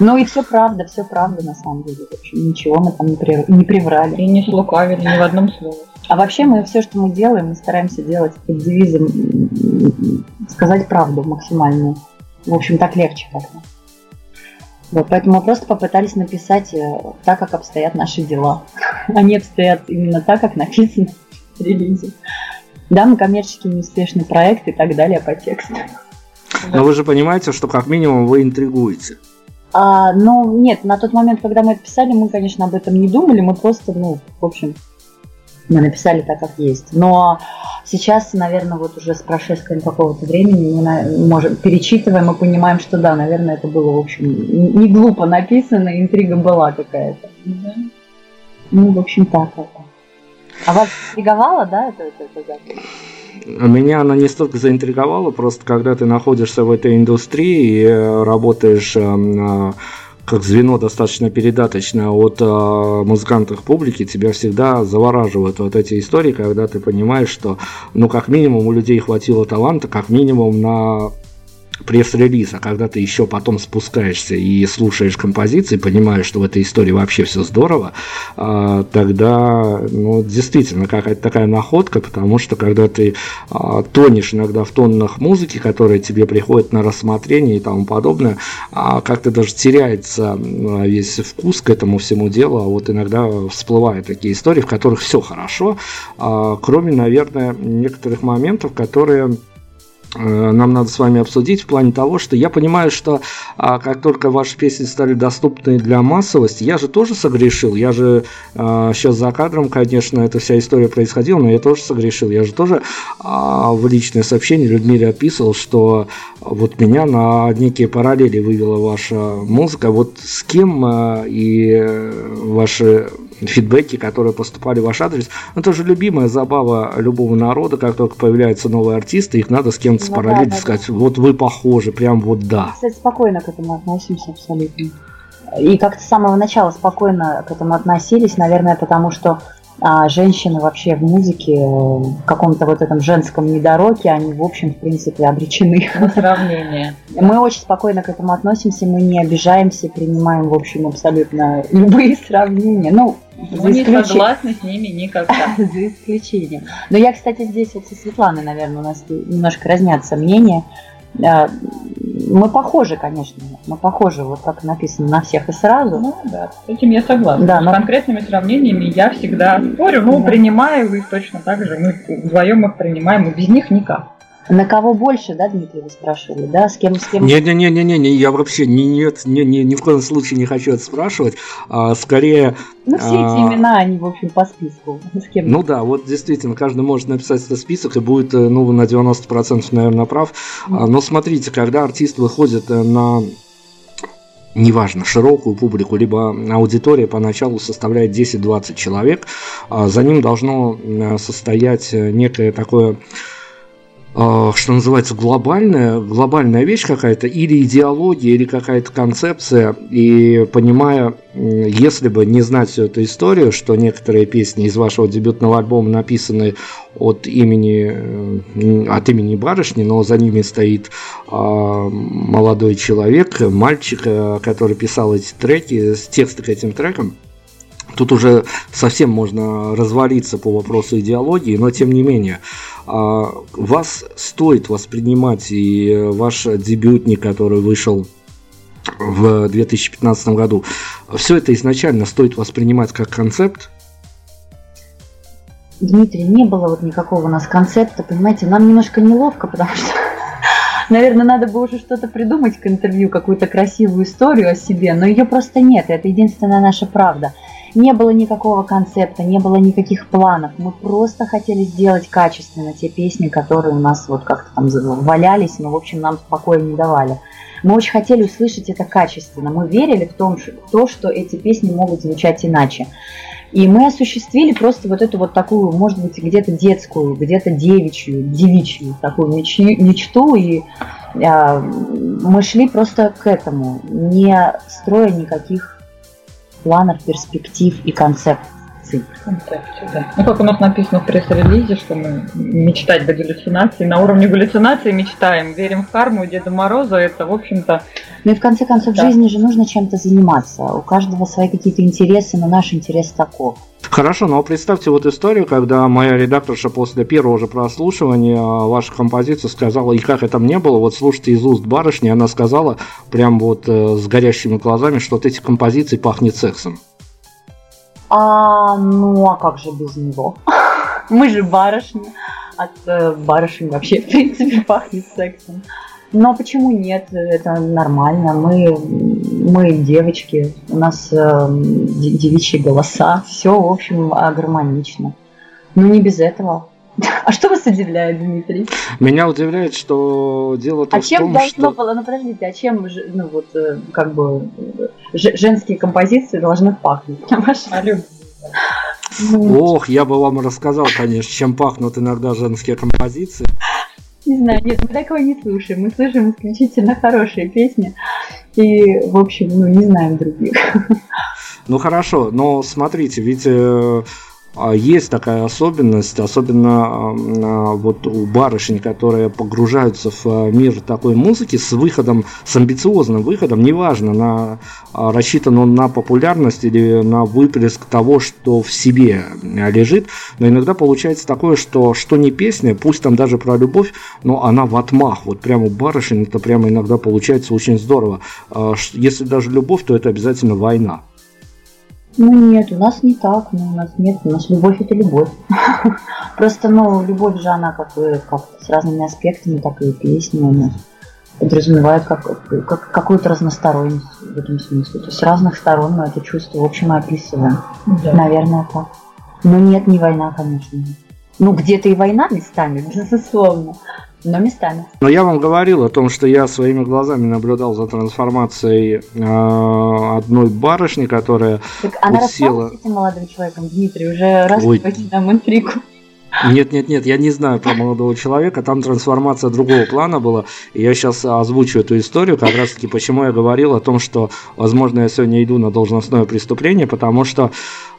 Speaker 4: Ну и все правда, все правда на самом деле. В общем, ничего мы там не, при... не приврали.
Speaker 5: И не слукавили ни в одном слове.
Speaker 4: А вообще мы все, что мы делаем, мы стараемся делать под девизом сказать правду максимальную. В общем, так легче как-то. Вот, поэтому мы просто попытались написать э, так, как обстоят наши дела. Они обстоят именно так, как написано в релизе. Да, мы коммерческий неуспешный проект и так далее по тексту.
Speaker 3: Но вы же понимаете, что как минимум вы интригуете.
Speaker 4: А, ну, нет, на тот момент, когда мы это писали, мы, конечно, об этом не думали, мы просто, ну, в общем, мы написали так, как есть. Но сейчас, наверное, вот уже с прошествием какого-то времени мы можем, перечитываем и понимаем, что да, наверное, это было, в общем, не глупо написано, интрига была какая-то. Да. Ну, в общем, так это. А вас интриговало, да, это, это, это запись?
Speaker 3: Меня она не столько заинтриговала, просто когда ты находишься в этой индустрии и э, работаешь эм, как звено достаточно передаточное от э, музыкантов публики, тебя всегда завораживают вот эти истории, когда ты понимаешь, что, ну, как минимум у людей хватило таланта, как минимум на пресс-релиза, когда ты еще потом спускаешься и слушаешь композиции, понимаешь, что в этой истории вообще все здорово, а, тогда, ну, действительно, какая-то такая находка, потому что когда ты а, тонешь иногда в тоннах музыки, которые тебе приходят на рассмотрение и тому подобное, а как-то даже теряется весь вкус к этому всему делу, а вот иногда всплывают такие истории, в которых все хорошо, кроме, наверное, некоторых моментов, которые нам надо с вами обсудить в плане того, что я понимаю, что а, как только ваши песни стали доступны для массовости, я же тоже согрешил, я же а, сейчас за кадром, конечно, эта вся история происходила, но я тоже согрешил, я же тоже а, в личное сообщение Людмиле описывал, что вот меня на некие параллели вывела ваша музыка, вот с кем а, и э, ваши фидбэки, которые поступали в ваш адрес. Ну, это же любимая забава любого народа, как только появляются новые артисты, их надо с кем-то ну, спараллелить, да, да, сказать, вот вы похожи, прям вот да.
Speaker 4: Кстати, спокойно к этому относимся абсолютно. И как-то с самого начала спокойно к этому относились, наверное, потому что а женщины вообще в музыке, в каком-то вот этом женском недороке, они, в общем, в принципе, обречены.
Speaker 5: На сравнение.
Speaker 4: Мы очень спокойно к этому относимся, мы не обижаемся, принимаем, в общем, абсолютно любые сравнения. Ну,
Speaker 5: мы не исключ... согласны с ними никогда.
Speaker 4: За исключением. Но я, кстати, здесь вот со Светланой, наверное, у нас немножко разнятся мнения. Мы похожи, конечно, мы похожи, вот как написано на всех и сразу.
Speaker 5: Ну да, с этим я согласна. Да, но... С конкретными сравнениями я всегда спорю, ну, да. принимаю их точно так же, мы вдвоем их принимаем, и без них никак.
Speaker 4: На кого больше, да, Дмитрий, вы спрашивали, да, с кем, с кем?
Speaker 3: Не-не-не-не-не, не, я вообще не, нет, не, не, ни в коем случае не хочу это спрашивать, а, скорее...
Speaker 4: Ну, все эти а... имена, они, в общем, по списку,
Speaker 3: с кем? Ну да, вот действительно, каждый может написать этот список и будет, э, ну, на 90%, наверное, прав, mm-hmm. но смотрите, когда артист выходит э, на неважно, широкую публику, либо аудитория поначалу составляет 10-20 человек, а за ним должно э, состоять некое такое что называется, глобальная, глобальная вещь какая-то, или идеология, или какая-то концепция, и понимая, если бы не знать всю эту историю, что некоторые песни из вашего дебютного альбома написаны от имени, э, от имени барышни, но за ними стоит а, молодой человек, мальчик, э, который писал эти треки, с текста к этим трекам, Тут уже совсем можно развалиться по вопросу идеологии, но тем не менее, а, вас стоит воспринимать и ваш дебютник, который вышел в 2015 году, все это изначально стоит воспринимать как концепт?
Speaker 4: Дмитрий, не было вот никакого у нас концепта, понимаете, нам немножко неловко, потому что Наверное, надо бы уже что-то придумать к интервью, какую-то красивую историю о себе, но ее просто нет, это единственная наша правда. Не было никакого концепта, не было никаких планов. Мы просто хотели сделать качественно те песни, которые у нас вот как-то там валялись, но, в общем, нам покоя не давали. Мы очень хотели услышать это качественно. Мы верили в, том, в то, что эти песни могут звучать иначе. И мы осуществили просто вот эту вот такую, может быть, где-то детскую, где-то девичью, девичью такую мечту. И э, мы шли просто к этому, не строя никаких планов, перспектив и концепций.
Speaker 5: Концепции, да. Ну, как у нас написано в пресс-релизе, что мы мечтать до галлюцинации, на уровне галлюцинации мечтаем, верим в карму Деда Мороза, это, в общем-то...
Speaker 4: Ну и в конце концов, да. в жизни же нужно чем-то заниматься. У каждого свои какие-то интересы, но наш интерес таков.
Speaker 3: Хорошо, но представьте вот историю, когда моя редакторша после первого же прослушивания вашей композиции сказала, и как это мне было, вот слушайте из уст барышни, она сказала прям вот э, с горящими глазами, что от этих композиций пахнет сексом.
Speaker 4: А, ну а как же без него? Мы же барышни. От э, барышни вообще, в принципе, пахнет сексом. Но почему нет? Это нормально. Мы, мы девочки, у нас э, девичьи голоса. Все, в общем, гармонично. Но не без этого. А что вас удивляет, Дмитрий?
Speaker 3: Меня удивляет, что дело то
Speaker 4: а чем
Speaker 3: том,
Speaker 4: должно
Speaker 3: что...
Speaker 4: было, ну подождите, а чем, ну вот, э, как бы, женские композиции должны пахнуть?
Speaker 5: А.
Speaker 3: Ну, Ох, я бы вам рассказал, конечно, чем пахнут иногда женские композиции.
Speaker 4: Не знаю, нет, мы такого не слушаем. Мы слушаем исключительно хорошие песни. И, в общем, ну, не знаем других.
Speaker 3: Ну хорошо, но смотрите, ведь э, есть такая особенность, особенно а, вот у барышень, которые погружаются в а, мир такой музыки с выходом, с амбициозным выходом, неважно, на, рассчитан он на популярность или на выплеск того, что в себе лежит, но иногда получается такое, что что не песня, пусть там даже про любовь, но она в отмах, вот прямо у барышень это прямо иногда получается очень здорово. Если даже любовь, то это обязательно война.
Speaker 4: Ну нет, у нас не так, ну, у нас нет, у нас любовь это любовь. Просто, ну, любовь же она как, как с разными аспектами, так и песни у нас подразумевает как, как, какую-то разносторонность в этом смысле. То есть с разных сторон мы это чувство, в общем, описываем. Да. Наверное, так. Но нет, не война, конечно. Ну, где-то и война местами, безусловно но местами.
Speaker 3: Но я вам говорил о том, что я своими глазами наблюдал за трансформацией э, одной барышни, которая
Speaker 4: так она вот села... с этим молодым человеком, Дмитрий, уже раз Ой. нам интригу.
Speaker 3: Нет, нет, нет, я не знаю про молодого человека, там трансформация другого плана была, и я сейчас озвучу эту историю, как раз таки, почему я говорил о том, что, возможно, я сегодня иду на должностное преступление, потому что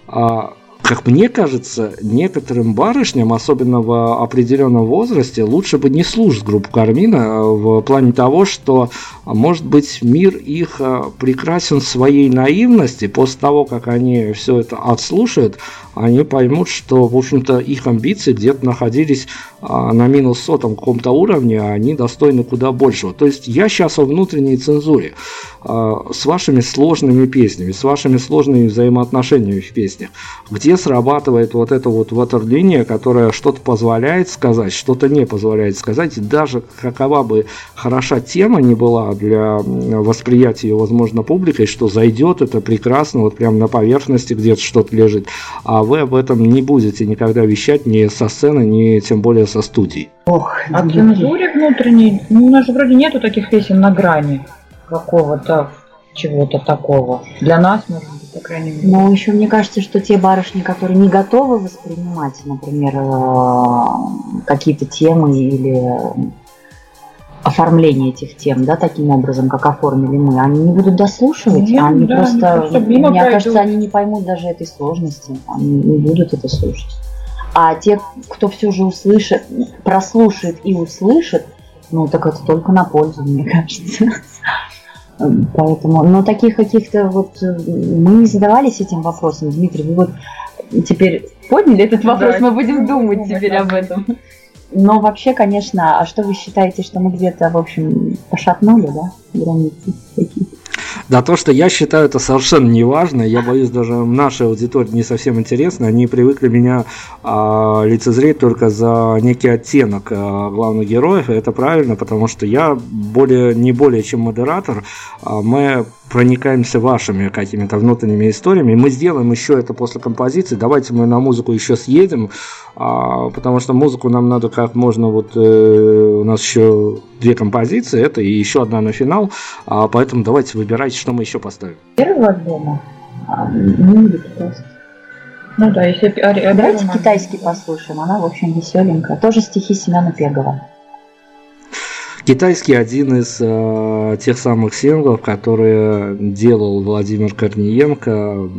Speaker 3: а, как мне кажется, некоторым барышням, особенно в определенном возрасте, лучше бы не слушать группу Кармина в плане того, что, может быть, мир их э, прекрасен своей наивности. После того, как они все это отслушают, они поймут, что, в общем-то, их амбиции где-то находились а, на минус сотом каком-то уровне, а они достойны куда большего. То есть я сейчас о внутренней цензуре. А, с вашими сложными песнями, с вашими сложными взаимоотношениями в песнях, где срабатывает вот эта вот ватерлиния, которая что-то позволяет сказать, что-то не позволяет сказать, и даже какова бы хороша тема не была для восприятия ее, возможно, публикой, что зайдет это прекрасно, вот прям на поверхности где-то что-то лежит, а вы об этом не будете никогда вещать ни со сцены, ни тем более со студий.
Speaker 5: Ох, о цензуре внутренней, ну, у нас же вроде нету таких песен на грани какого-то чего-то такого. Для нас, может быть, по крайней мере.
Speaker 4: Но еще мне кажется, что те барышни, которые не готовы воспринимать, например, э, какие-то темы или оформление этих тем, да, таким образом, как оформили мы, они не будут дослушивать, Нет, они да, просто, просто мне пройдут. кажется, они не поймут даже этой сложности, они не будут это слушать. А те, кто все же услышит, прослушает и услышит, ну так это только на пользу, мне кажется. Поэтому, но таких каких-то вот э, мы не задавались этим вопросом, Дмитрий, вы вот теперь подняли этот вопрос, да, мы будем думать теперь об этом. Но вообще, конечно, а что вы считаете, что мы где-то, в общем, пошатнули, да, границы
Speaker 3: какие Да, то, что я считаю, это совершенно не важно. Я боюсь, даже нашей аудитории не совсем интересно. Они привыкли меня а, лицезреть только за некий оттенок а, главных героев. И это правильно, потому что я более, не более чем модератор. А мы проникаемся вашими какими-то внутренними историями. Мы сделаем еще это после композиции. Давайте мы на музыку еще съедем, а, потому что музыку нам надо как можно вот э, у нас еще две композиции, это и еще одна на финал, а, поэтому давайте выбирайте, что мы еще поставим.
Speaker 5: Первого альбома? А, ну.
Speaker 4: Ну да, если... Давайте китайский послушаем, она, в общем, веселенькая. Тоже стихи Семена Пегова.
Speaker 3: Китайский один из э, тех самых синглов, которые делал Владимир Корниенко.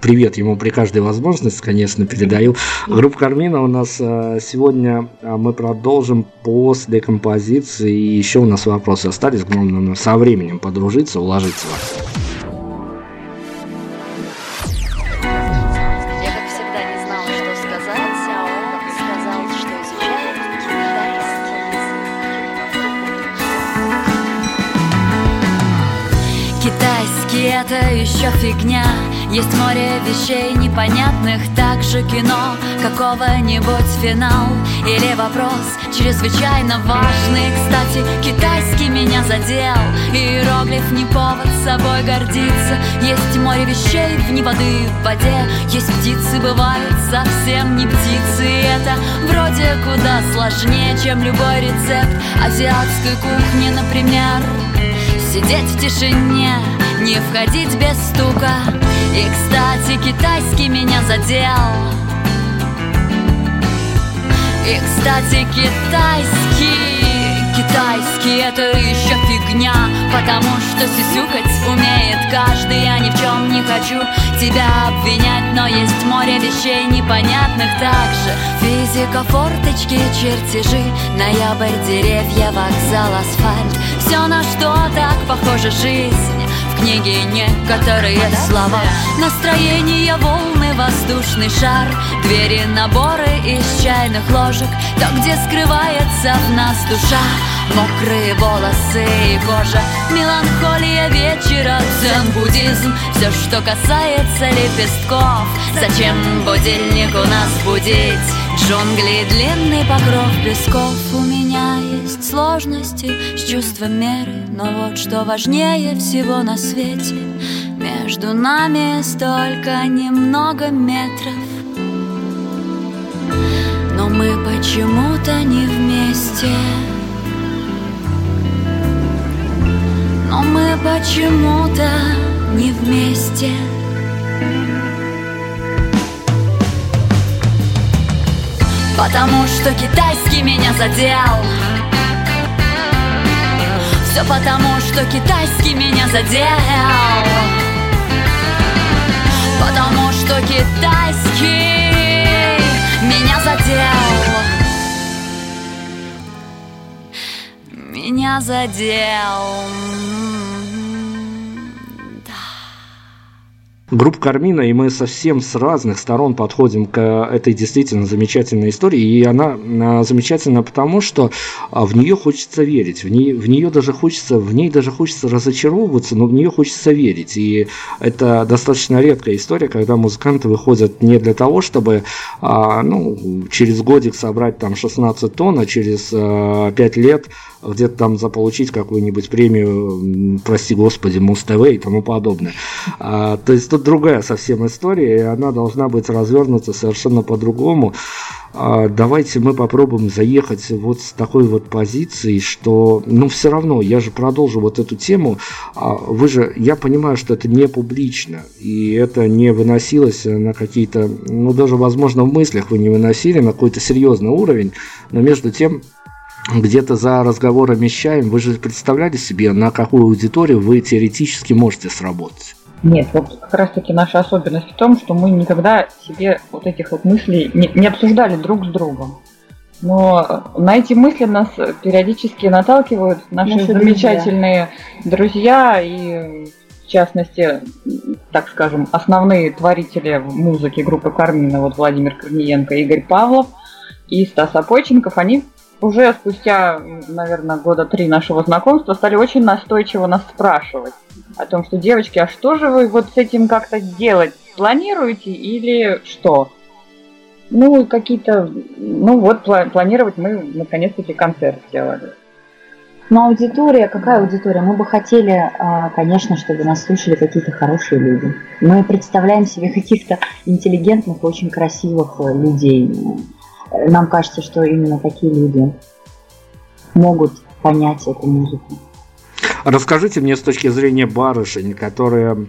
Speaker 3: Привет ему при каждой возможности, конечно, передаю. Группа Кармина у нас э, сегодня э, мы продолжим после композиции. И еще у нас вопросы остались, главное со временем подружиться, уложиться.
Speaker 2: Фигня. Есть море вещей непонятных Также кино, какого-нибудь финал. Или вопрос чрезвычайно важный. Кстати, китайский меня задел. Иероглиф не повод собой гордиться. Есть море вещей вне воды, в воде. Есть птицы, бывают совсем не птицы. И это вроде куда сложнее, чем любой рецепт. Азиатской кухни, например. Сидеть в тишине, не входить без стука. И, кстати, китайский меня задел. И, кстати, китайский Китайский это еще фигня. Потому что сисюкать умеет каждый. Я ни в чем не хочу тебя обвинять. Но есть море вещей непонятных также Физика, форточки, чертежи Ноябрь, деревья, вокзал, асфальт. Все на что так похожа жизнь В книге некоторые слова. Настроение, волны, воздушный шар. Двери, наборы из чайных ложек. То, где скрывается в нас душа. Мокрые волосы и кожа. Меланхолия вечера, дзен-буддизм. Все, что касается лепестков. Зачем будильник у нас будить? Джунгли, длинный покров песков. У меня есть сложности с чувством меры Но вот что важнее всего на свете Между нами столько немного метров но мы почему-то не вместе. Но мы почему-то не вместе. Потому что китайский меня задел. Все потому, что китайский меня задел. Потому что китайский меня задел. Меня задел.
Speaker 3: Группа Кармина, и мы совсем с разных сторон подходим к этой действительно замечательной истории. И она а, замечательна потому, что а, в нее хочется верить, в нее, в нее даже хочется, в ней даже хочется разочаровываться, но в нее хочется верить. И это достаточно редкая история, когда музыканты выходят не для того, чтобы а, ну, через годик собрать там 16 тонн, а через 5 лет где-то там заполучить какую-нибудь премию, прости господи, Муз-ТВ и тому подобное. А, то есть тут другая совсем история, и она должна быть развернута совершенно по-другому. А, давайте мы попробуем заехать вот с такой вот позиции, что, ну, все равно, я же продолжу вот эту тему. А, вы же, я понимаю, что это не публично, и это не выносилось на какие-то, ну, даже, возможно, в мыслях вы не выносили на какой-то серьезный уровень, но между тем где-то за разговорами с чаем, вы же представляли себе, на какую аудиторию вы теоретически можете сработать?
Speaker 5: Нет, вот как раз таки наша особенность в том, что мы никогда себе вот этих вот мыслей не, не обсуждали друг с другом. Но на эти мысли нас периодически наталкивают наши, наши замечательные друзья. друзья и в частности, так скажем, основные творители музыки группы Кармина, вот Владимир Корниенко, Игорь Павлов и Стас Апойченков, они уже спустя, наверное, года три нашего знакомства стали очень настойчиво нас спрашивать о том, что девочки, а что же вы вот с этим как-то делать? Планируете или что? Ну, какие-то, ну вот, планировать мы наконец-таки концерт сделали.
Speaker 4: Но аудитория, какая аудитория? Мы бы хотели, а, конечно, чтобы нас слушали какие-то хорошие люди. Мы представляем себе каких-то интеллигентных, очень красивых э, людей нам кажется, что именно такие люди могут понять эту музыку.
Speaker 3: Расскажите мне с точки зрения барышень, которые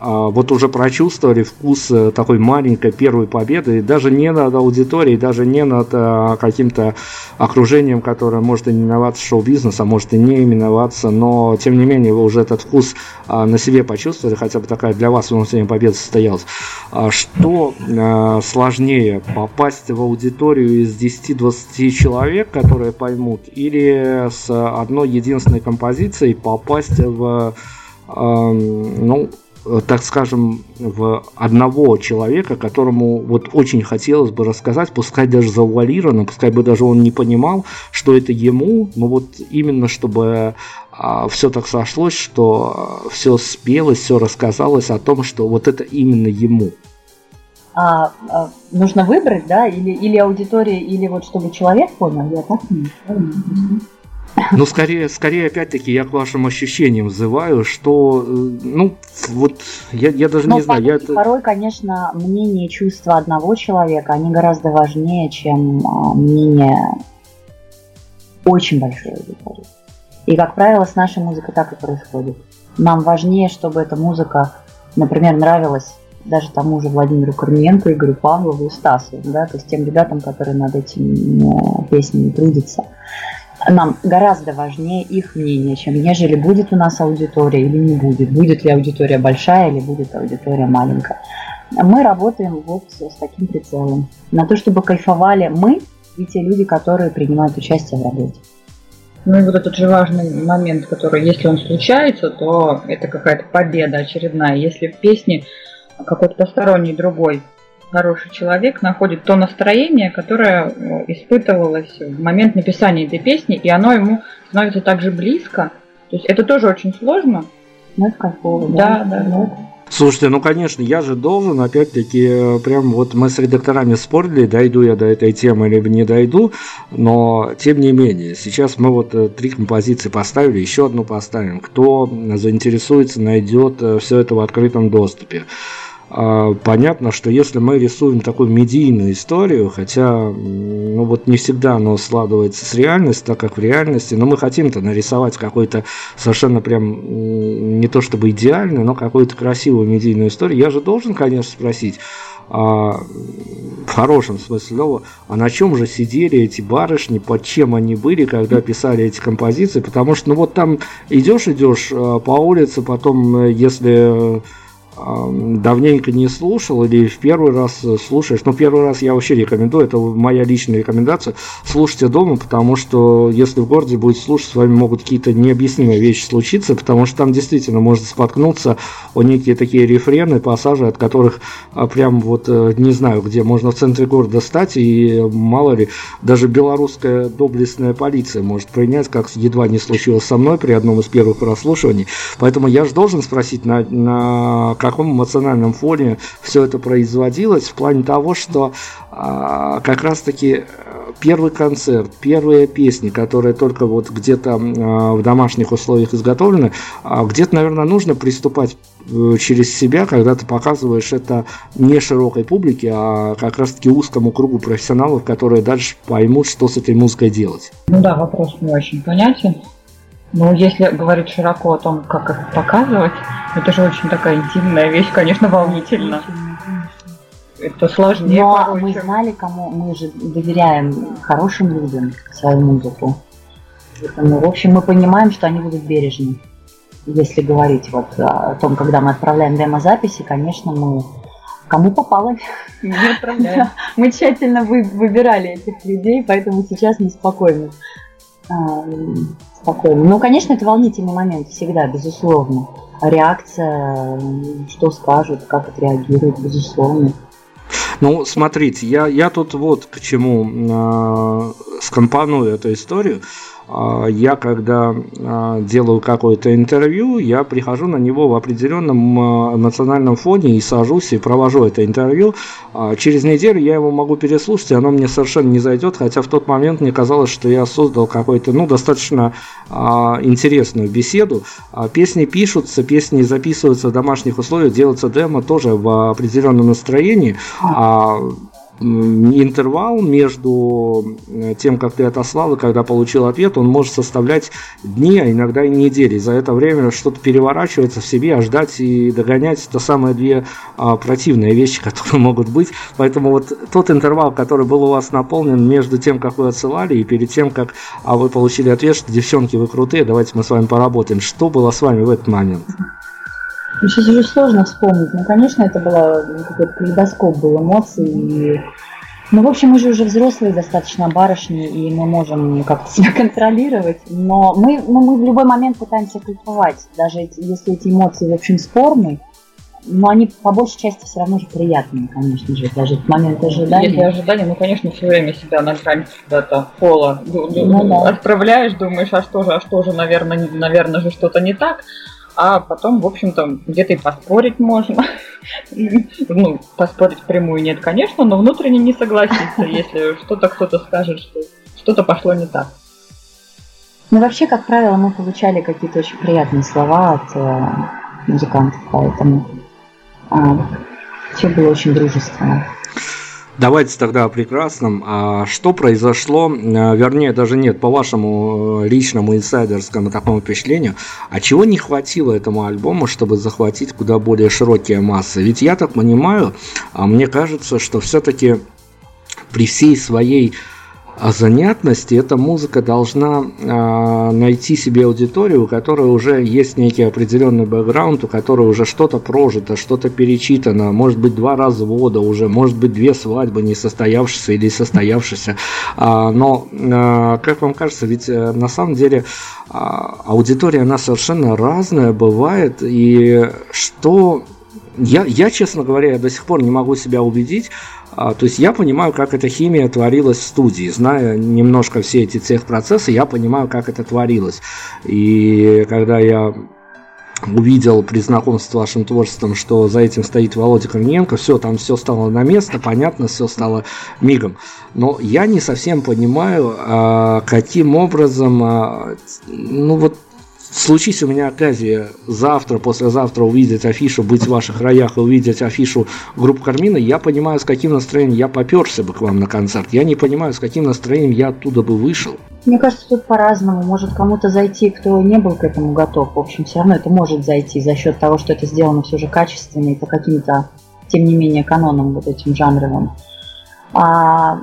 Speaker 3: вот уже прочувствовали вкус э, такой маленькой первой победы, даже не над аудиторией, даже не над а, каким-то окружением, которое может именоваться шоу-бизнесом, а может и не именоваться, но тем не менее вы уже этот вкус на себе почувствовали, хотя бы такая для вас внутренняя победа состоялась. Что сложнее, попасть в аудиторию из 10-20 человек, которые поймут, или с одной единственной композицией попасть в ну, так скажем, в одного человека, которому вот очень хотелось бы рассказать, пускай даже завуалированно, пускай бы даже он не понимал, что это ему, но вот именно чтобы а, все так сошлось, что все спелось, все рассказалось о том, что вот это именно ему.
Speaker 4: А, а, нужно выбрать, да, или, или аудитория, или вот чтобы человек понял, я так не
Speaker 3: ну, скорее, скорее, опять-таки, я к вашим ощущениям взываю, что, э, ну, вот, я, я даже Но не знаю. Я...
Speaker 4: порой, конечно, мнение и чувства одного человека, они гораздо важнее, чем а, мнение очень большой аудитории. И, как правило, с нашей музыкой так и происходит. Нам важнее, чтобы эта музыка, например, нравилась даже тому же Владимиру Корниенко, Игорю Павлову и Стасу, да, то есть тем ребятам, которые над этими песнями трудятся нам гораздо важнее их мнение, чем нежели будет у нас аудитория или не будет, будет ли аудитория большая или будет аудитория маленькая. Мы работаем вот с таким прицелом. На то, чтобы кайфовали мы и те люди, которые принимают участие в работе.
Speaker 5: Ну и вот этот же важный момент, который, если он случается, то это какая-то победа очередная. Если в песне какой-то посторонний другой хороший человек находит то настроение, которое э, испытывалось в момент написания этой песни, и оно ему становится также близко. То есть это тоже очень сложно.
Speaker 4: Ну,
Speaker 5: да, да, да. да.
Speaker 3: Слушайте, ну конечно, я же должен, опять-таки, э, прям вот мы с редакторами спорили, дойду я до этой темы или не дойду, но тем не менее, сейчас мы вот э, три композиции поставили, еще одну поставим. Кто заинтересуется, найдет все это в открытом доступе. А, понятно, что если мы рисуем такую медийную историю, хотя ну вот не всегда оно складывается с реальностью, так как в реальности, но мы хотим-то нарисовать какой-то совершенно прям не то чтобы идеальный, но какую-то красивую медийную историю, я же должен, конечно, спросить, а, в хорошем смысле слова, а на чем же сидели эти барышни, под чем они были, когда писали эти композиции, потому что, ну вот там идешь, идешь а, по улице, потом, э, если давненько не слушал или в первый раз слушаешь, но первый раз я вообще рекомендую, это моя личная рекомендация, слушайте дома, потому что если в городе будете слушать, с вами могут какие-то необъяснимые вещи случиться, потому что там действительно можно споткнуться о некие такие рефрены, пассажи, от которых а, прям вот э, не знаю, где можно в центре города стать, и мало ли, даже белорусская доблестная полиция может принять, как едва не случилось со мной при одном из первых прослушиваний. Поэтому я же должен спросить, на, на каком эмоциональном фоне все это производилось, в плане того, что а, как раз-таки э, первый концерт, первые песни, которые только вот где-то а, в домашних условиях изготовлены, а, где-то, наверное, нужно приступать э, через себя, когда ты показываешь это не широкой публике, а как раз-таки узкому кругу профессионалов, которые дальше поймут, что с этой музыкой делать.
Speaker 5: Ну да, вопрос не очень понятен. Ну, если говорить широко о том, как их показывать, это же очень такая интимная вещь, конечно, волнительно. Это сложнее.
Speaker 4: Но порой, мы знали, кому мы же доверяем хорошим людям свою музыку. Поэтому, в общем, мы понимаем, что они будут бережны. Если говорить вот о том, когда мы отправляем демо-записи, конечно, мы кому попало, не отправляем. Мы тщательно выбирали этих людей, поэтому сейчас мы спокойны спокойно. Ну, конечно, это волнительный момент всегда, безусловно. Реакция, что скажут, как отреагируют, безусловно.
Speaker 3: Ну, смотрите, я, я тут вот к чему э, скомпоную эту историю. А, я когда а, делаю какое-то интервью, я прихожу на него в определенном а, эмоциональном фоне и сажусь и провожу это интервью. Через неделю я его могу переслушать, и оно мне совершенно не зайдет, хотя в тот момент мне казалось, что я создал какой-то, ну, достаточно интересную беседу. Песни пишутся, песни записываются в домашних условиях, делается демо тоже в определенном настроении интервал между э, тем, как ты отослал и когда получил ответ, он может составлять дни, а иногда и недели. За это время что-то переворачивается в себе, а ждать и догонять это самые две а, противные вещи, которые могут быть. Поэтому вот тот интервал, который был у вас наполнен между тем, как вы отсылали, и перед тем, как а вы получили ответ, что девчонки, вы крутые, давайте мы с вами поработаем. Что было с вами в этот момент?
Speaker 4: Ну, сейчас уже сложно вспомнить. Ну, конечно, это было ну, какой-то калейдоскоп был эмоций. И... Ну, в общем, мы же уже взрослые достаточно барышни, и мы можем как-то себя контролировать. Но мы, ну, мы в любой момент пытаемся кайфовать. Даже если эти эмоции, в общем, спорные, но они по большей части все равно же приятные, конечно же, даже в момент ожидания.
Speaker 5: Если ожидания, ну, конечно, все время себя на грани куда-то пола ну, да. отправляешь, думаешь, а что же, а что же, наверное, наверное же что-то не так, а потом, в общем-то, где-то и поспорить можно. ну, поспорить прямую нет, конечно, но внутренне не согласиться, если что-то кто-то скажет, что что-то пошло не так.
Speaker 4: Ну, вообще, как правило, мы получали какие-то очень приятные слова от э, музыкантов, поэтому а, все было очень дружественно.
Speaker 3: Давайте тогда о прекрасном. А что произошло, э, вернее, даже нет, по вашему э, личному инсайдерскому такому впечатлению, а чего не хватило этому альбому, чтобы захватить куда более широкие массы? Ведь я так понимаю, а мне кажется, что все-таки при всей своей а занятности эта музыка должна э, найти себе аудиторию, у которой уже есть некий определенный бэкграунд, у которой уже что-то прожито, что-то перечитано, может быть два развода уже, может быть две свадьбы не состоявшиеся или состоявшиеся. А, но, а, как вам кажется, ведь э, на самом деле а, аудитория, она совершенно разная бывает, и что... Я, я, честно говоря, до сих пор не могу себя убедить, а, то есть я понимаю, как эта химия творилась в студии. Зная немножко все эти техпроцессы, я понимаю, как это творилось. И когда я увидел при знакомстве с вашим творчеством, что за этим стоит Володя Корниенко, все, там все стало на место, понятно, все стало мигом. Но я не совсем понимаю, а, каким образом, а, ну вот случись у меня оказия завтра, послезавтра увидеть афишу, быть в ваших роях и увидеть афишу группы Кармина, я понимаю, с каким настроением я поперся бы к вам на концерт. Я не понимаю, с каким настроением я оттуда бы вышел.
Speaker 4: Мне кажется, тут по-разному. Может кому-то зайти, кто не был к этому готов. В общем, все равно это может зайти за счет того, что это сделано все же качественно и по каким-то, тем не менее, канонам вот этим жанровым. А,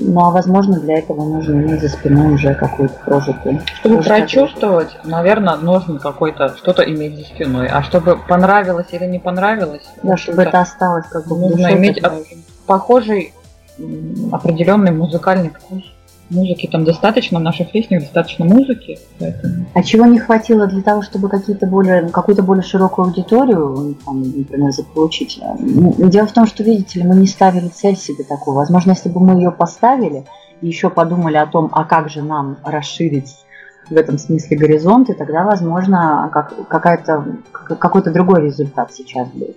Speaker 4: ну а возможно для этого нужно иметь за спиной уже какую-то прожитую.
Speaker 5: Чтобы прочувствовать, наверное, нужно какой-то что-то иметь за спиной. А чтобы понравилось или не понравилось,
Speaker 4: да, чтобы это осталось как бы
Speaker 5: нужно иметь похожий определенный музыкальный вкус музыки там достаточно, в наших песнях достаточно музыки.
Speaker 4: Поэтому... А чего не хватило для того, чтобы какие-то более, какую-то более широкую аудиторию, там, например, заполучить? Дело в том, что, видите ли, мы не ставили цель себе такую. Возможно, если бы мы ее поставили и еще подумали о том, а как же нам расширить в этом смысле горизонты, тогда, возможно, как, какая-то, какой-то другой результат сейчас будет.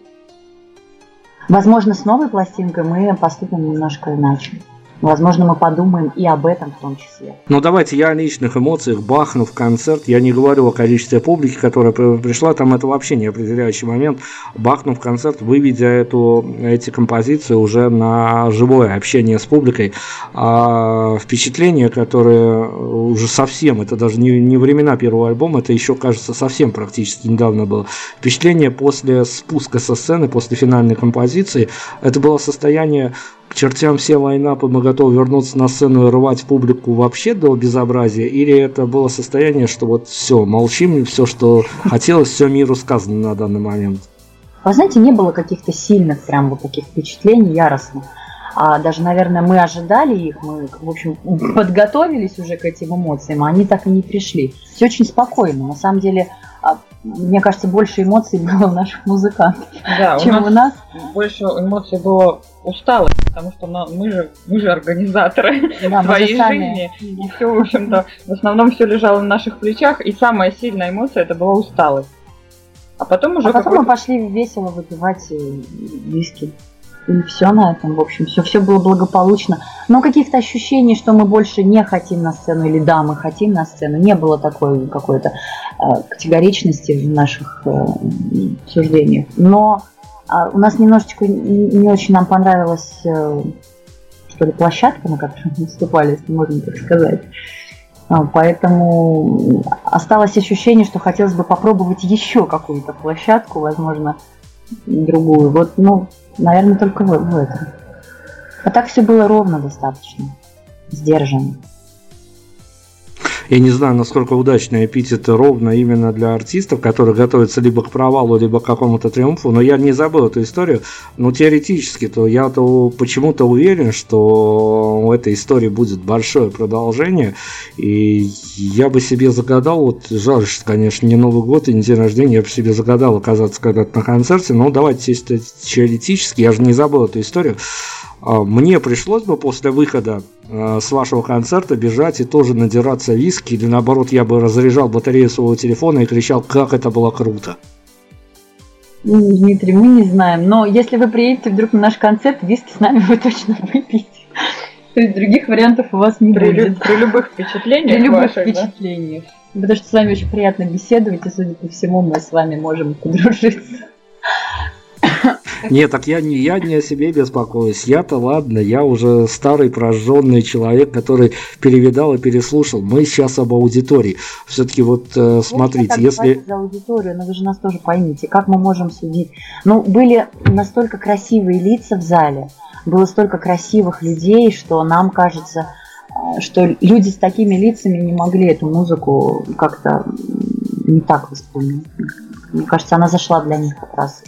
Speaker 4: Возможно, с новой пластинкой мы поступим немножко иначе. Возможно, мы подумаем и об этом в том числе.
Speaker 3: Ну, давайте я о личных эмоциях бахну в концерт. Я не говорю о количестве публики, которая пришла. Там это вообще не определяющий момент. Бахну в концерт, выведя эту, эти композиции уже на живое общение с публикой. А впечатление, которое уже совсем, это даже не, не времена первого альбома, это еще, кажется, совсем практически недавно было. Впечатление после спуска со сцены, после финальной композиции, это было состояние к чертям все лайнапы, мы готовы вернуться на сцену и рвать публику вообще до безобразия, или это было состояние, что вот все, молчим, все, что хотелось, все миру сказано на данный момент?
Speaker 4: Вы знаете, не было каких-то сильных прям вот таких впечатлений яростных. А даже, наверное, мы ожидали их, мы, в общем, подготовились уже к этим эмоциям, а они так и не пришли. Все очень спокойно. На самом деле, мне кажется, больше эмоций было у наших музыкантов, да, чем у нас, у нас.
Speaker 5: Больше эмоций было усталость, потому что мы же, мы же организаторы да, своей жизни. И все, в общем-то, в основном все лежало на наших плечах, и самая сильная эмоция это была усталость.
Speaker 4: А потом уже. А потом мы пошли весело выпивать виски. И все на этом, в общем, все, все было благополучно. Но каких-то ощущений, что мы больше не хотим на сцену, или да, мы хотим на сцену, не было такой какой-то э, категоричности в наших э, суждениях. Но э, у нас немножечко не, не очень нам понравилась, э, что ли, площадка, на которой мы выступали, если можно так сказать. А, поэтому осталось ощущение, что хотелось бы попробовать еще какую-то площадку, возможно, другую. Вот, ну, Наверное, только в, в этом. А так все было ровно достаточно, сдержанно.
Speaker 3: Я не знаю, насколько удачный эпитет ровно именно для артистов, которые готовятся либо к провалу, либо к какому-то триумфу, но я не забыл эту историю. Но теоретически-то я-то почему-то уверен, что у этой истории будет большое продолжение, и я бы себе загадал, вот жаль, что, конечно, не Новый год и не день рождения, я бы себе загадал оказаться когда-то на концерте, но давайте теоретически, я же не забыл эту историю, мне пришлось бы после выхода а, с вашего концерта бежать и тоже надираться виски, или наоборот, я бы разряжал батарею своего телефона и кричал, как это было круто.
Speaker 4: Ну, Дмитрий, мы не знаем, но если вы приедете вдруг на наш концерт, виски с нами вы точно выпьете. То есть других вариантов у вас не
Speaker 5: при
Speaker 4: будет.
Speaker 5: При любых впечатлениях.
Speaker 4: При любых ваших, впечатлениях. Да? Потому что с вами очень приятно беседовать, и, судя по всему, мы с вами можем подружиться.
Speaker 3: Нет, так я не, я не о себе беспокоюсь. Я-то ладно, я уже старый прожженный человек, который перевидал и переслушал. Мы сейчас об аудитории. Все-таки вот э, смотрите,
Speaker 4: я если... за аудиторию, но вы же нас тоже поймите, как мы можем судить? Ну, были настолько красивые лица в зале, было столько красивых людей, что нам кажется, э, что люди с такими лицами не могли эту музыку как-то не так воспринять. Мне кажется, она зашла для них как раз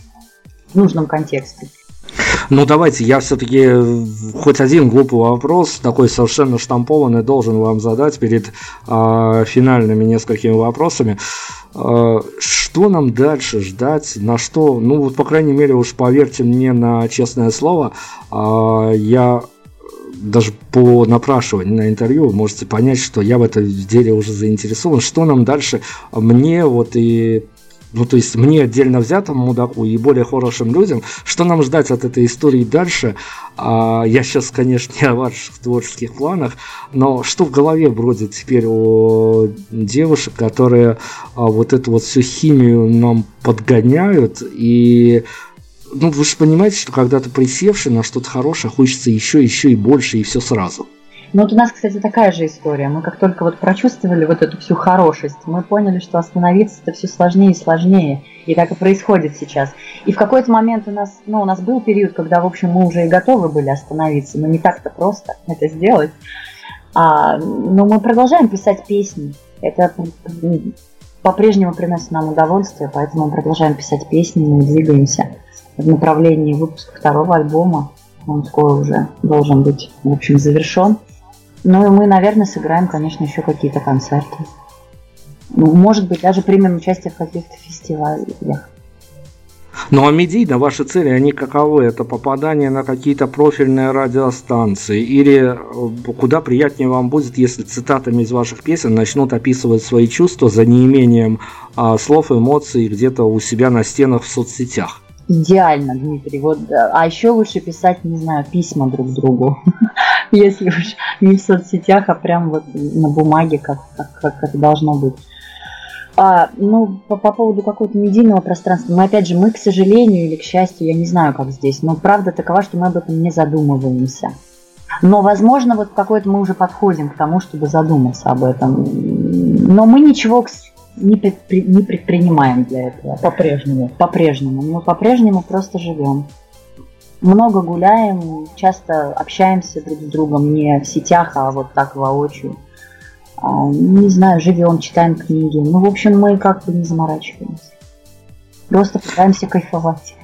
Speaker 4: в нужном контексте.
Speaker 3: Ну давайте, я все-таки хоть один глупый вопрос, такой совершенно штампованный, должен вам задать перед э, финальными несколькими вопросами. Э, что нам дальше ждать? На что? Ну вот, по крайней мере, уж поверьте мне на честное слово, э, я даже по напрашиванию на интервью можете понять, что я в этом деле уже заинтересован. Что нам дальше? Мне вот и ну, то есть мне отдельно взятому мудаку и более хорошим людям, что нам ждать от этой истории дальше? А, я сейчас, конечно, не о ваших творческих планах, но что в голове бродит теперь у девушек, которые а, вот эту вот всю химию нам подгоняют и ну, вы же понимаете, что когда ты присевший на что-то хорошее, хочется еще, еще и больше, и все сразу.
Speaker 4: Ну вот у нас, кстати, такая же история. Мы как только вот прочувствовали вот эту всю хорошесть, мы поняли, что остановиться это все сложнее и сложнее. И так и происходит сейчас. И в какой-то момент у нас, ну, у нас был период, когда, в общем, мы уже и готовы были остановиться, но не так-то просто это сделать. А, но мы продолжаем писать песни. Это по-прежнему приносит нам удовольствие, поэтому мы продолжаем писать песни, мы двигаемся в направлении выпуска второго альбома. Он скоро уже должен быть, в общем, завершен. Ну и мы, наверное, сыграем, конечно, еще какие-то концерты. Ну, может быть, даже примем участие в каких-то фестивалях.
Speaker 3: Ну а медийно ваши цели, они каковы? Это попадание на какие-то профильные радиостанции? Или э, куда приятнее вам будет, если цитатами из ваших песен начнут описывать свои чувства за неимением а, слов, эмоций где-то у себя на стенах в соцсетях?
Speaker 4: Идеально, Дмитрий. Вот, а еще лучше писать, не знаю, письма друг другу. если уж не в соцсетях, а прям вот на бумаге, как, как, как это должно быть. А, ну, по, по поводу какого-то медийного пространства, мы, опять же, мы, к сожалению или к счастью, я не знаю, как здесь, но правда такова, что мы об этом не задумываемся. Но, возможно, вот какой-то мы уже подходим к тому, чтобы задуматься об этом. Но мы ничего не, предпри, не предпринимаем для этого.
Speaker 5: По-прежнему.
Speaker 4: По-прежнему. Мы по-прежнему просто живем много гуляем, часто общаемся друг с другом не в сетях, а вот так воочию. А, не знаю, живем, читаем книги. Ну, в общем, мы как бы не заморачиваемся. Просто пытаемся кайфовать.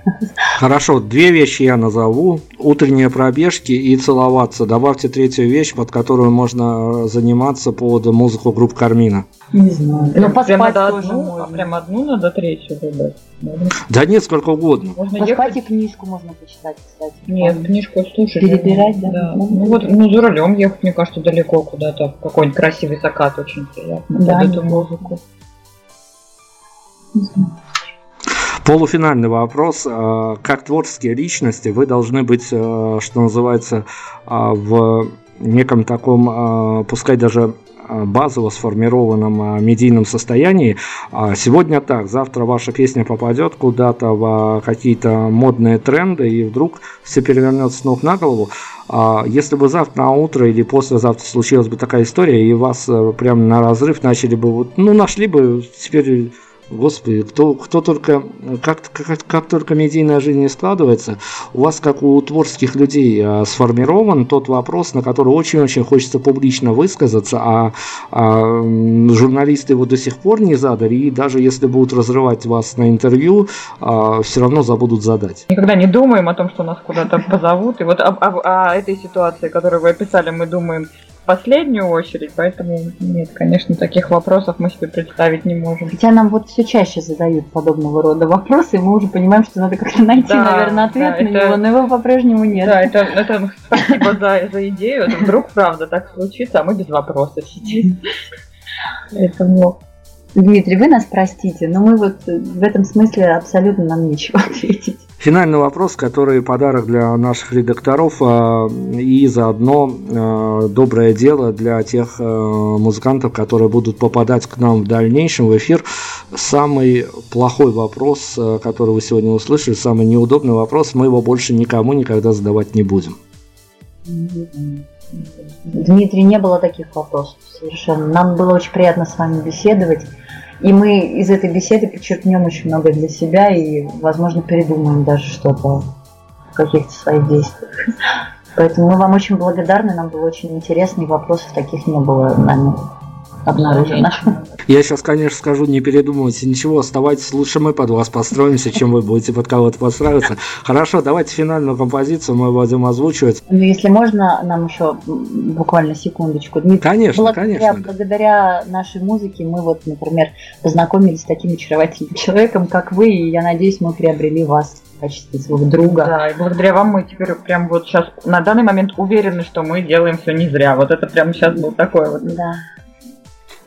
Speaker 3: Хорошо, две вещи я назову. Утренние пробежки и целоваться. Добавьте третью вещь, под которую можно заниматься под музыку групп Кармина.
Speaker 4: Не знаю.
Speaker 5: Ну, поспать прям надо тоже одну, можно. А прям одну надо третью выбрать.
Speaker 3: Да нет, сколько угодно.
Speaker 4: Можно поспать ехать... и книжку можно почитать, кстати.
Speaker 5: Нет, помню. книжку слушать.
Speaker 4: Перебирать, да?
Speaker 5: да. Ну, вот, ну, за рулем ехать, мне кажется, далеко куда-то. Какой-нибудь красивый закат очень приятно.
Speaker 4: Да, под эту музыку.
Speaker 3: Не знаю. Полуфинальный вопрос. А, как творческие личности вы должны быть, а, что называется, а, в неком таком, пускай даже базово сформированном медийном состоянии. Сегодня так, завтра ваша песня попадет куда-то в какие-то модные тренды, и вдруг все перевернется с ног на голову. Если бы завтра утро или послезавтра случилась бы такая история, и вас прямо на разрыв начали бы, ну, нашли бы теперь Господи, кто, кто только, как, как, как только медийная жизнь не складывается, у вас, как у творческих людей, а, сформирован тот вопрос, на который очень-очень хочется публично высказаться, а, а журналисты его до сих пор не задали, и даже если будут разрывать вас на интервью, а, все равно забудут задать.
Speaker 5: Никогда не думаем о том, что нас куда-то позовут, и вот о, о, о этой ситуации, которую вы описали, мы думаем последнюю очередь, поэтому нет, конечно, таких вопросов мы себе представить не можем.
Speaker 4: Хотя нам вот все чаще задают подобного рода вопросы, и мы уже понимаем, что надо как-то найти, да, наверное, ответ да, на это... него, но его по-прежнему нет.
Speaker 5: Да, это, это спасибо за, за идею, это вдруг правда так случится, а мы без вопросов сидим.
Speaker 4: Поэтому Дмитрий, вы нас простите, но мы вот в этом смысле абсолютно нам нечего ответить.
Speaker 3: Финальный вопрос, который подарок для наших редакторов а, и заодно а, доброе дело для тех а, музыкантов, которые будут попадать к нам в дальнейшем в эфир. Самый плохой вопрос, который вы сегодня услышали, самый неудобный вопрос, мы его больше никому никогда задавать не будем.
Speaker 4: Дмитрий, не было таких вопросов совершенно. Нам было очень приятно с вами беседовать. И мы из этой беседы подчеркнем очень много для себя и, возможно, передумаем даже что-то в каких-то своих действиях. Поэтому мы вам очень благодарны, нам было очень интересно, и вопросов таких не было нами обнаружено.
Speaker 3: Я сейчас, конечно, скажу, не передумывайте ничего, оставайтесь, лучше мы под вас построимся, чем вы будете под кого-то подстраиваться. Хорошо, давайте финальную композицию мы будем озвучивать.
Speaker 4: Ну, если можно, нам еще буквально секундочку. Дмитрий,
Speaker 3: конечно, благодаря, конечно.
Speaker 4: Благодаря нашей музыке мы вот, например, познакомились с таким очаровательным человеком, как вы, и я надеюсь, мы приобрели вас в качестве своего друга.
Speaker 5: Да, и благодаря вам мы теперь прям вот сейчас на данный момент уверены, что мы делаем все не зря. Вот это прям сейчас был такой вот.
Speaker 4: Да.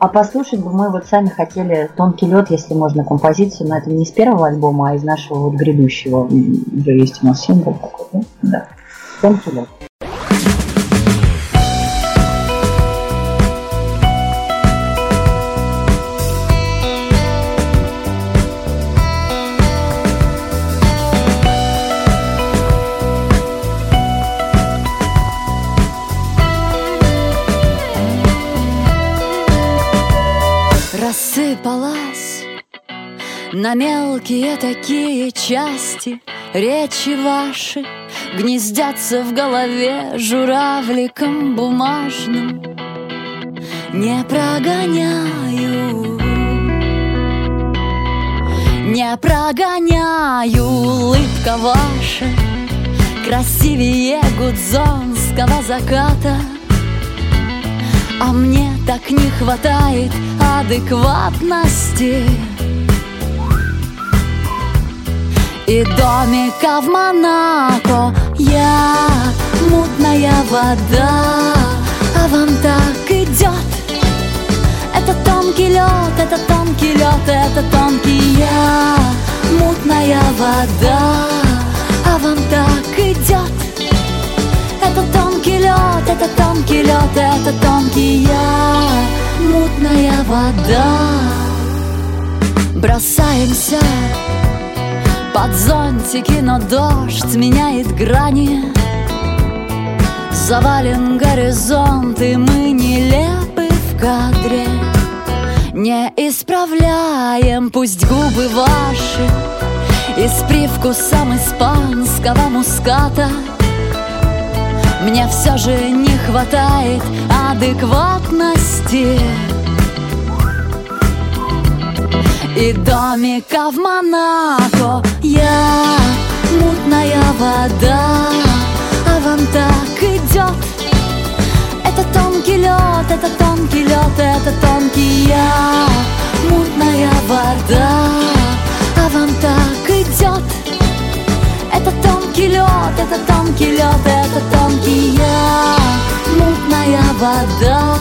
Speaker 4: А послушать бы мы вот сами хотели «Тонкий лед», если можно, композицию, но это не из первого альбома, а из нашего вот грядущего. Уже есть у нас сингл такой, да? Да. «Тонкий лед».
Speaker 2: На мелкие такие части Речи ваши Гнездятся в голове журавликом бумажным. Не прогоняю Не прогоняю. Улыбка ваша Красивее гудзонского заката. А мне так не хватает адекватности И домика в Монако. Я мутная вода А вам так идет Это тонкий лед, это тонкий лед, это тонкий я. Мутная вода А вам так идет Это тонкий лед, это тонкий лед, это тонкий я. Мутная вода. Бросаемся под зонтики, но дождь меняет грани. Завален горизонт, и мы нелепы в кадре. Не исправляем, пусть губы ваши И с привкусом испанского муската. Мне все же не хватает адекватности и домика в Монако. Я мутная вода, а вам так идет. Это тонкий лед, это тонкий лед, это тонкий я. Мутная вода, а вам так идет. Это тонкий лед, это тонкий лед, это тонкий я. Мутная вода